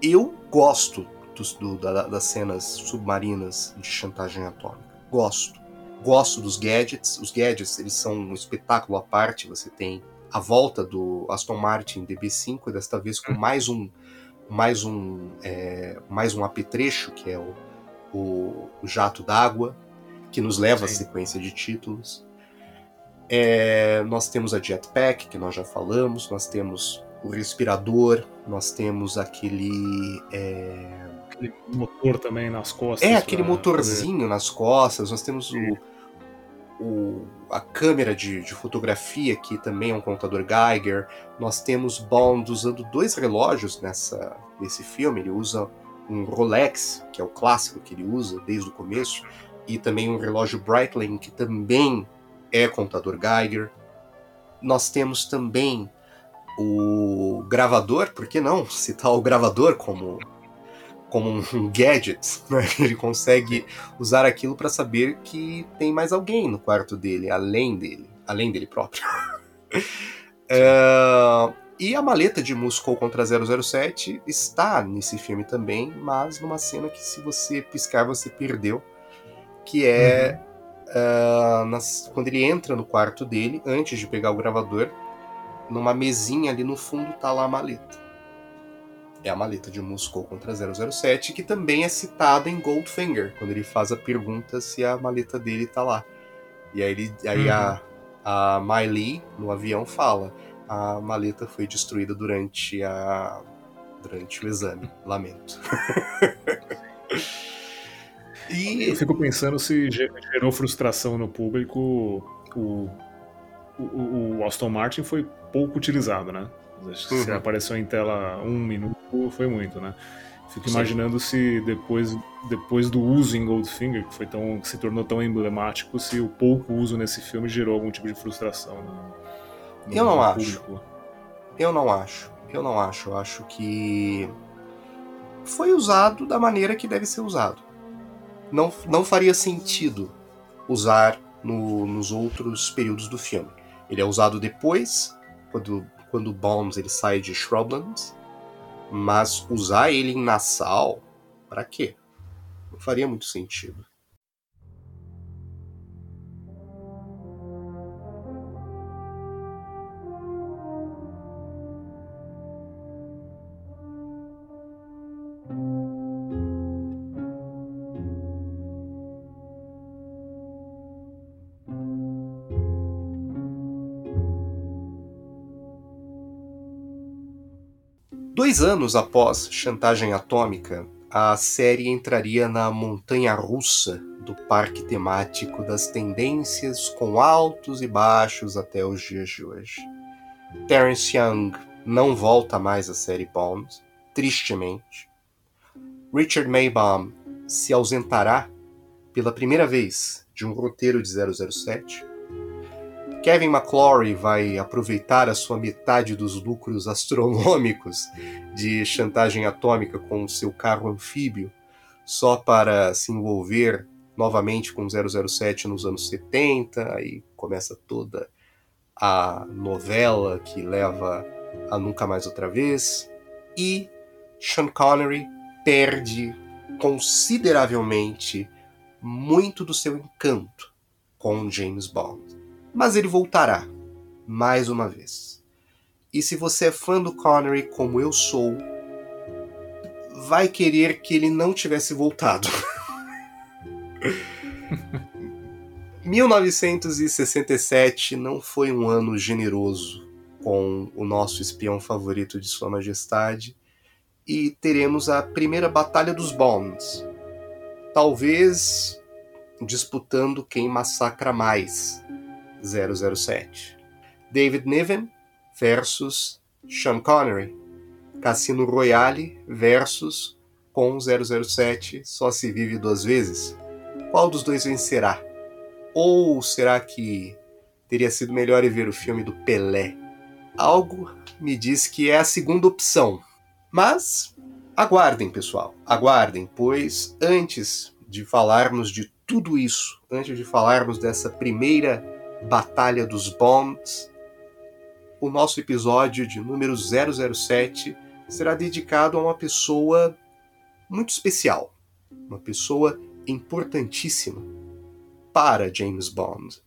Eu gosto dos, do, da, das cenas submarinas de chantagem atômica. Gosto. Gosto dos gadgets. Os gadgets eles são um espetáculo à parte. Você tem a volta do Aston Martin DB5, desta vez com uhum. mais um mais um, é, mais um apetrecho, que é o, o, o jato d'água, que nos leva Sim. à sequência de títulos. É, nós temos a jetpack, que nós já falamos, nós temos o respirador, nós temos aquele. É... Aquele motor também nas costas. É, aquele motorzinho fazer... nas costas, nós temos o, o, a câmera de, de, fotografia, que também é um contador Geiger. Nós temos Bond usando dois relógios nessa, nesse filme. Ele usa um Rolex, que é o clássico que ele usa desde o começo, e também um relógio Breitling, que também é contador Geiger. Nós temos também o gravador, por que não citar o gravador como como um gadget, né? ele consegue usar aquilo para saber que tem mais alguém no quarto dele, além dele, além dele próprio. uh, e a maleta de Moscou contra 007 está nesse filme também, mas numa cena que se você piscar você perdeu, que é uhum. uh, nas, quando ele entra no quarto dele, antes de pegar o gravador, numa mesinha ali no fundo tá lá a maleta é a maleta de Moscou contra 007, que também é citada em Goldfinger, quando ele faz a pergunta se a maleta dele tá lá. E aí, ele, aí uhum. a, a Miley, no avião, fala: a maleta foi destruída durante, a, durante o exame. Lamento. e... Eu fico pensando se gerou frustração no público. O, o, o Aston Martin foi pouco utilizado, né? Acho uhum. se apareceu em tela um minuto, foi muito, né? Fico Sim. imaginando se depois, depois do uso em Goldfinger, que foi tão, que se tornou tão emblemático, se o pouco uso nesse filme gerou algum tipo de frustração. No, no Eu não acho. Eu não acho. Eu não acho. Eu acho que foi usado da maneira que deve ser usado. Não, não faria sentido usar no, nos outros períodos do filme. Ele é usado depois, quando quando o Bones ele sai de Shrublands, mas usar ele em Nassau, para quê? Não faria muito sentido. Dois anos após Chantagem Atômica, a série entraria na montanha russa do parque temático das tendências com altos e baixos até os dias de hoje. Terence Young não volta mais à série Bond, tristemente. Richard Maybaum se ausentará pela primeira vez de um roteiro de 007 Kevin McClory vai aproveitar a sua metade dos lucros astronômicos de chantagem atômica com o seu carro anfíbio só para se envolver novamente com 007 nos anos 70, aí começa toda a novela que leva a Nunca Mais Outra Vez, e Sean Connery perde consideravelmente muito do seu encanto com James Bond. Mas ele voltará mais uma vez. E se você é fã do Connery como eu sou, vai querer que ele não tivesse voltado. 1967 não foi um ano generoso com o nosso espião favorito de Sua Majestade e teremos a primeira Batalha dos Bonds. Talvez disputando quem massacra mais 007. David Niven versus Sean Connery. Cassino Royale versus com 007 Só se vive duas vezes. Qual dos dois vencerá? Ou será que teria sido melhor ir ver o filme do Pelé? Algo me diz que é a segunda opção. Mas aguardem, pessoal, aguardem, pois antes de falarmos de tudo isso, antes de falarmos dessa primeira batalha dos Bonds, o nosso episódio de número 007 será dedicado a uma pessoa muito especial, uma pessoa importantíssima para James Bond.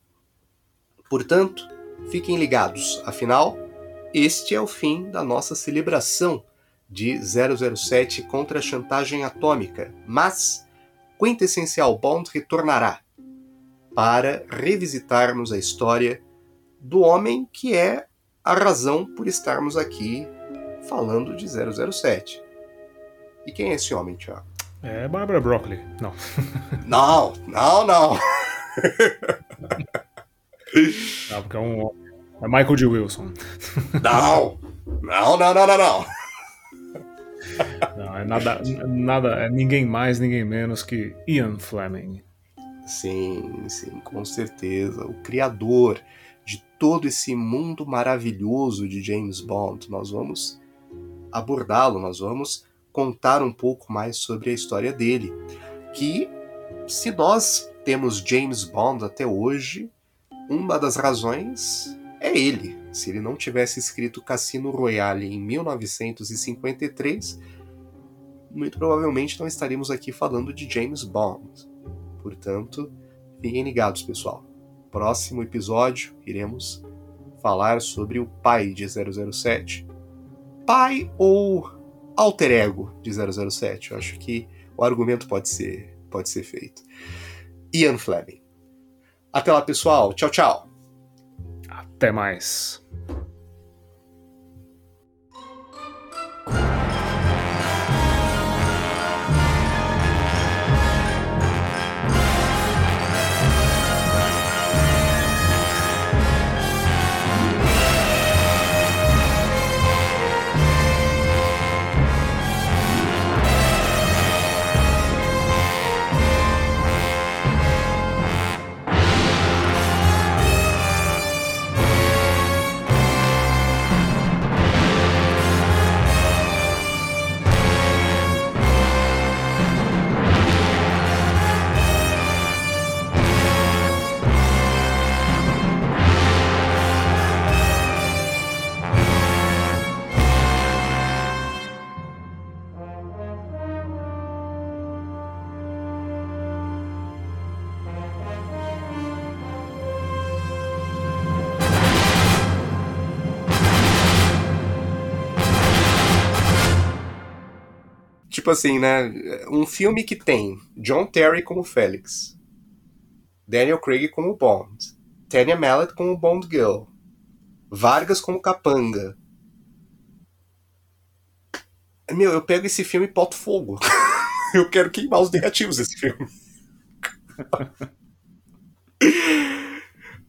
Portanto, fiquem ligados, afinal, este é o fim da nossa celebração de 007 contra a chantagem atômica, mas Quintessencial Bond retornará para revisitarmos a história do homem que é a razão por estarmos aqui falando de 007. E quem é esse homem, Thiago? É Barbara Broccoli. Não. não, não, não. não, porque é um. É Michael G. Wilson. Não! Não, não, não, não, não. Não, é nada, nada, é ninguém mais, ninguém menos que Ian Fleming. Sim, sim, com certeza. O criador de todo esse mundo maravilhoso de James Bond. Nós vamos abordá-lo, nós vamos contar um pouco mais sobre a história dele. Que, se nós temos James Bond até hoje, uma das razões é ele. Se ele não tivesse escrito Cassino Royale em 1953, muito provavelmente não estaríamos aqui falando de James Bond. Portanto, fiquem ligados, pessoal. Próximo episódio iremos falar sobre o pai de 007. Pai ou alter ego de 007? Eu acho que o argumento pode ser, pode ser feito. Ian Fleming. Até lá, pessoal. Tchau, tchau. Até mais. Tipo assim, né? Um filme que tem John Terry como Félix, Daniel Craig como Bond, Tanya Mallet como Bond Girl, Vargas como Capanga. Meu, eu pego esse filme e boto fogo. eu quero queimar os negativos desse filme.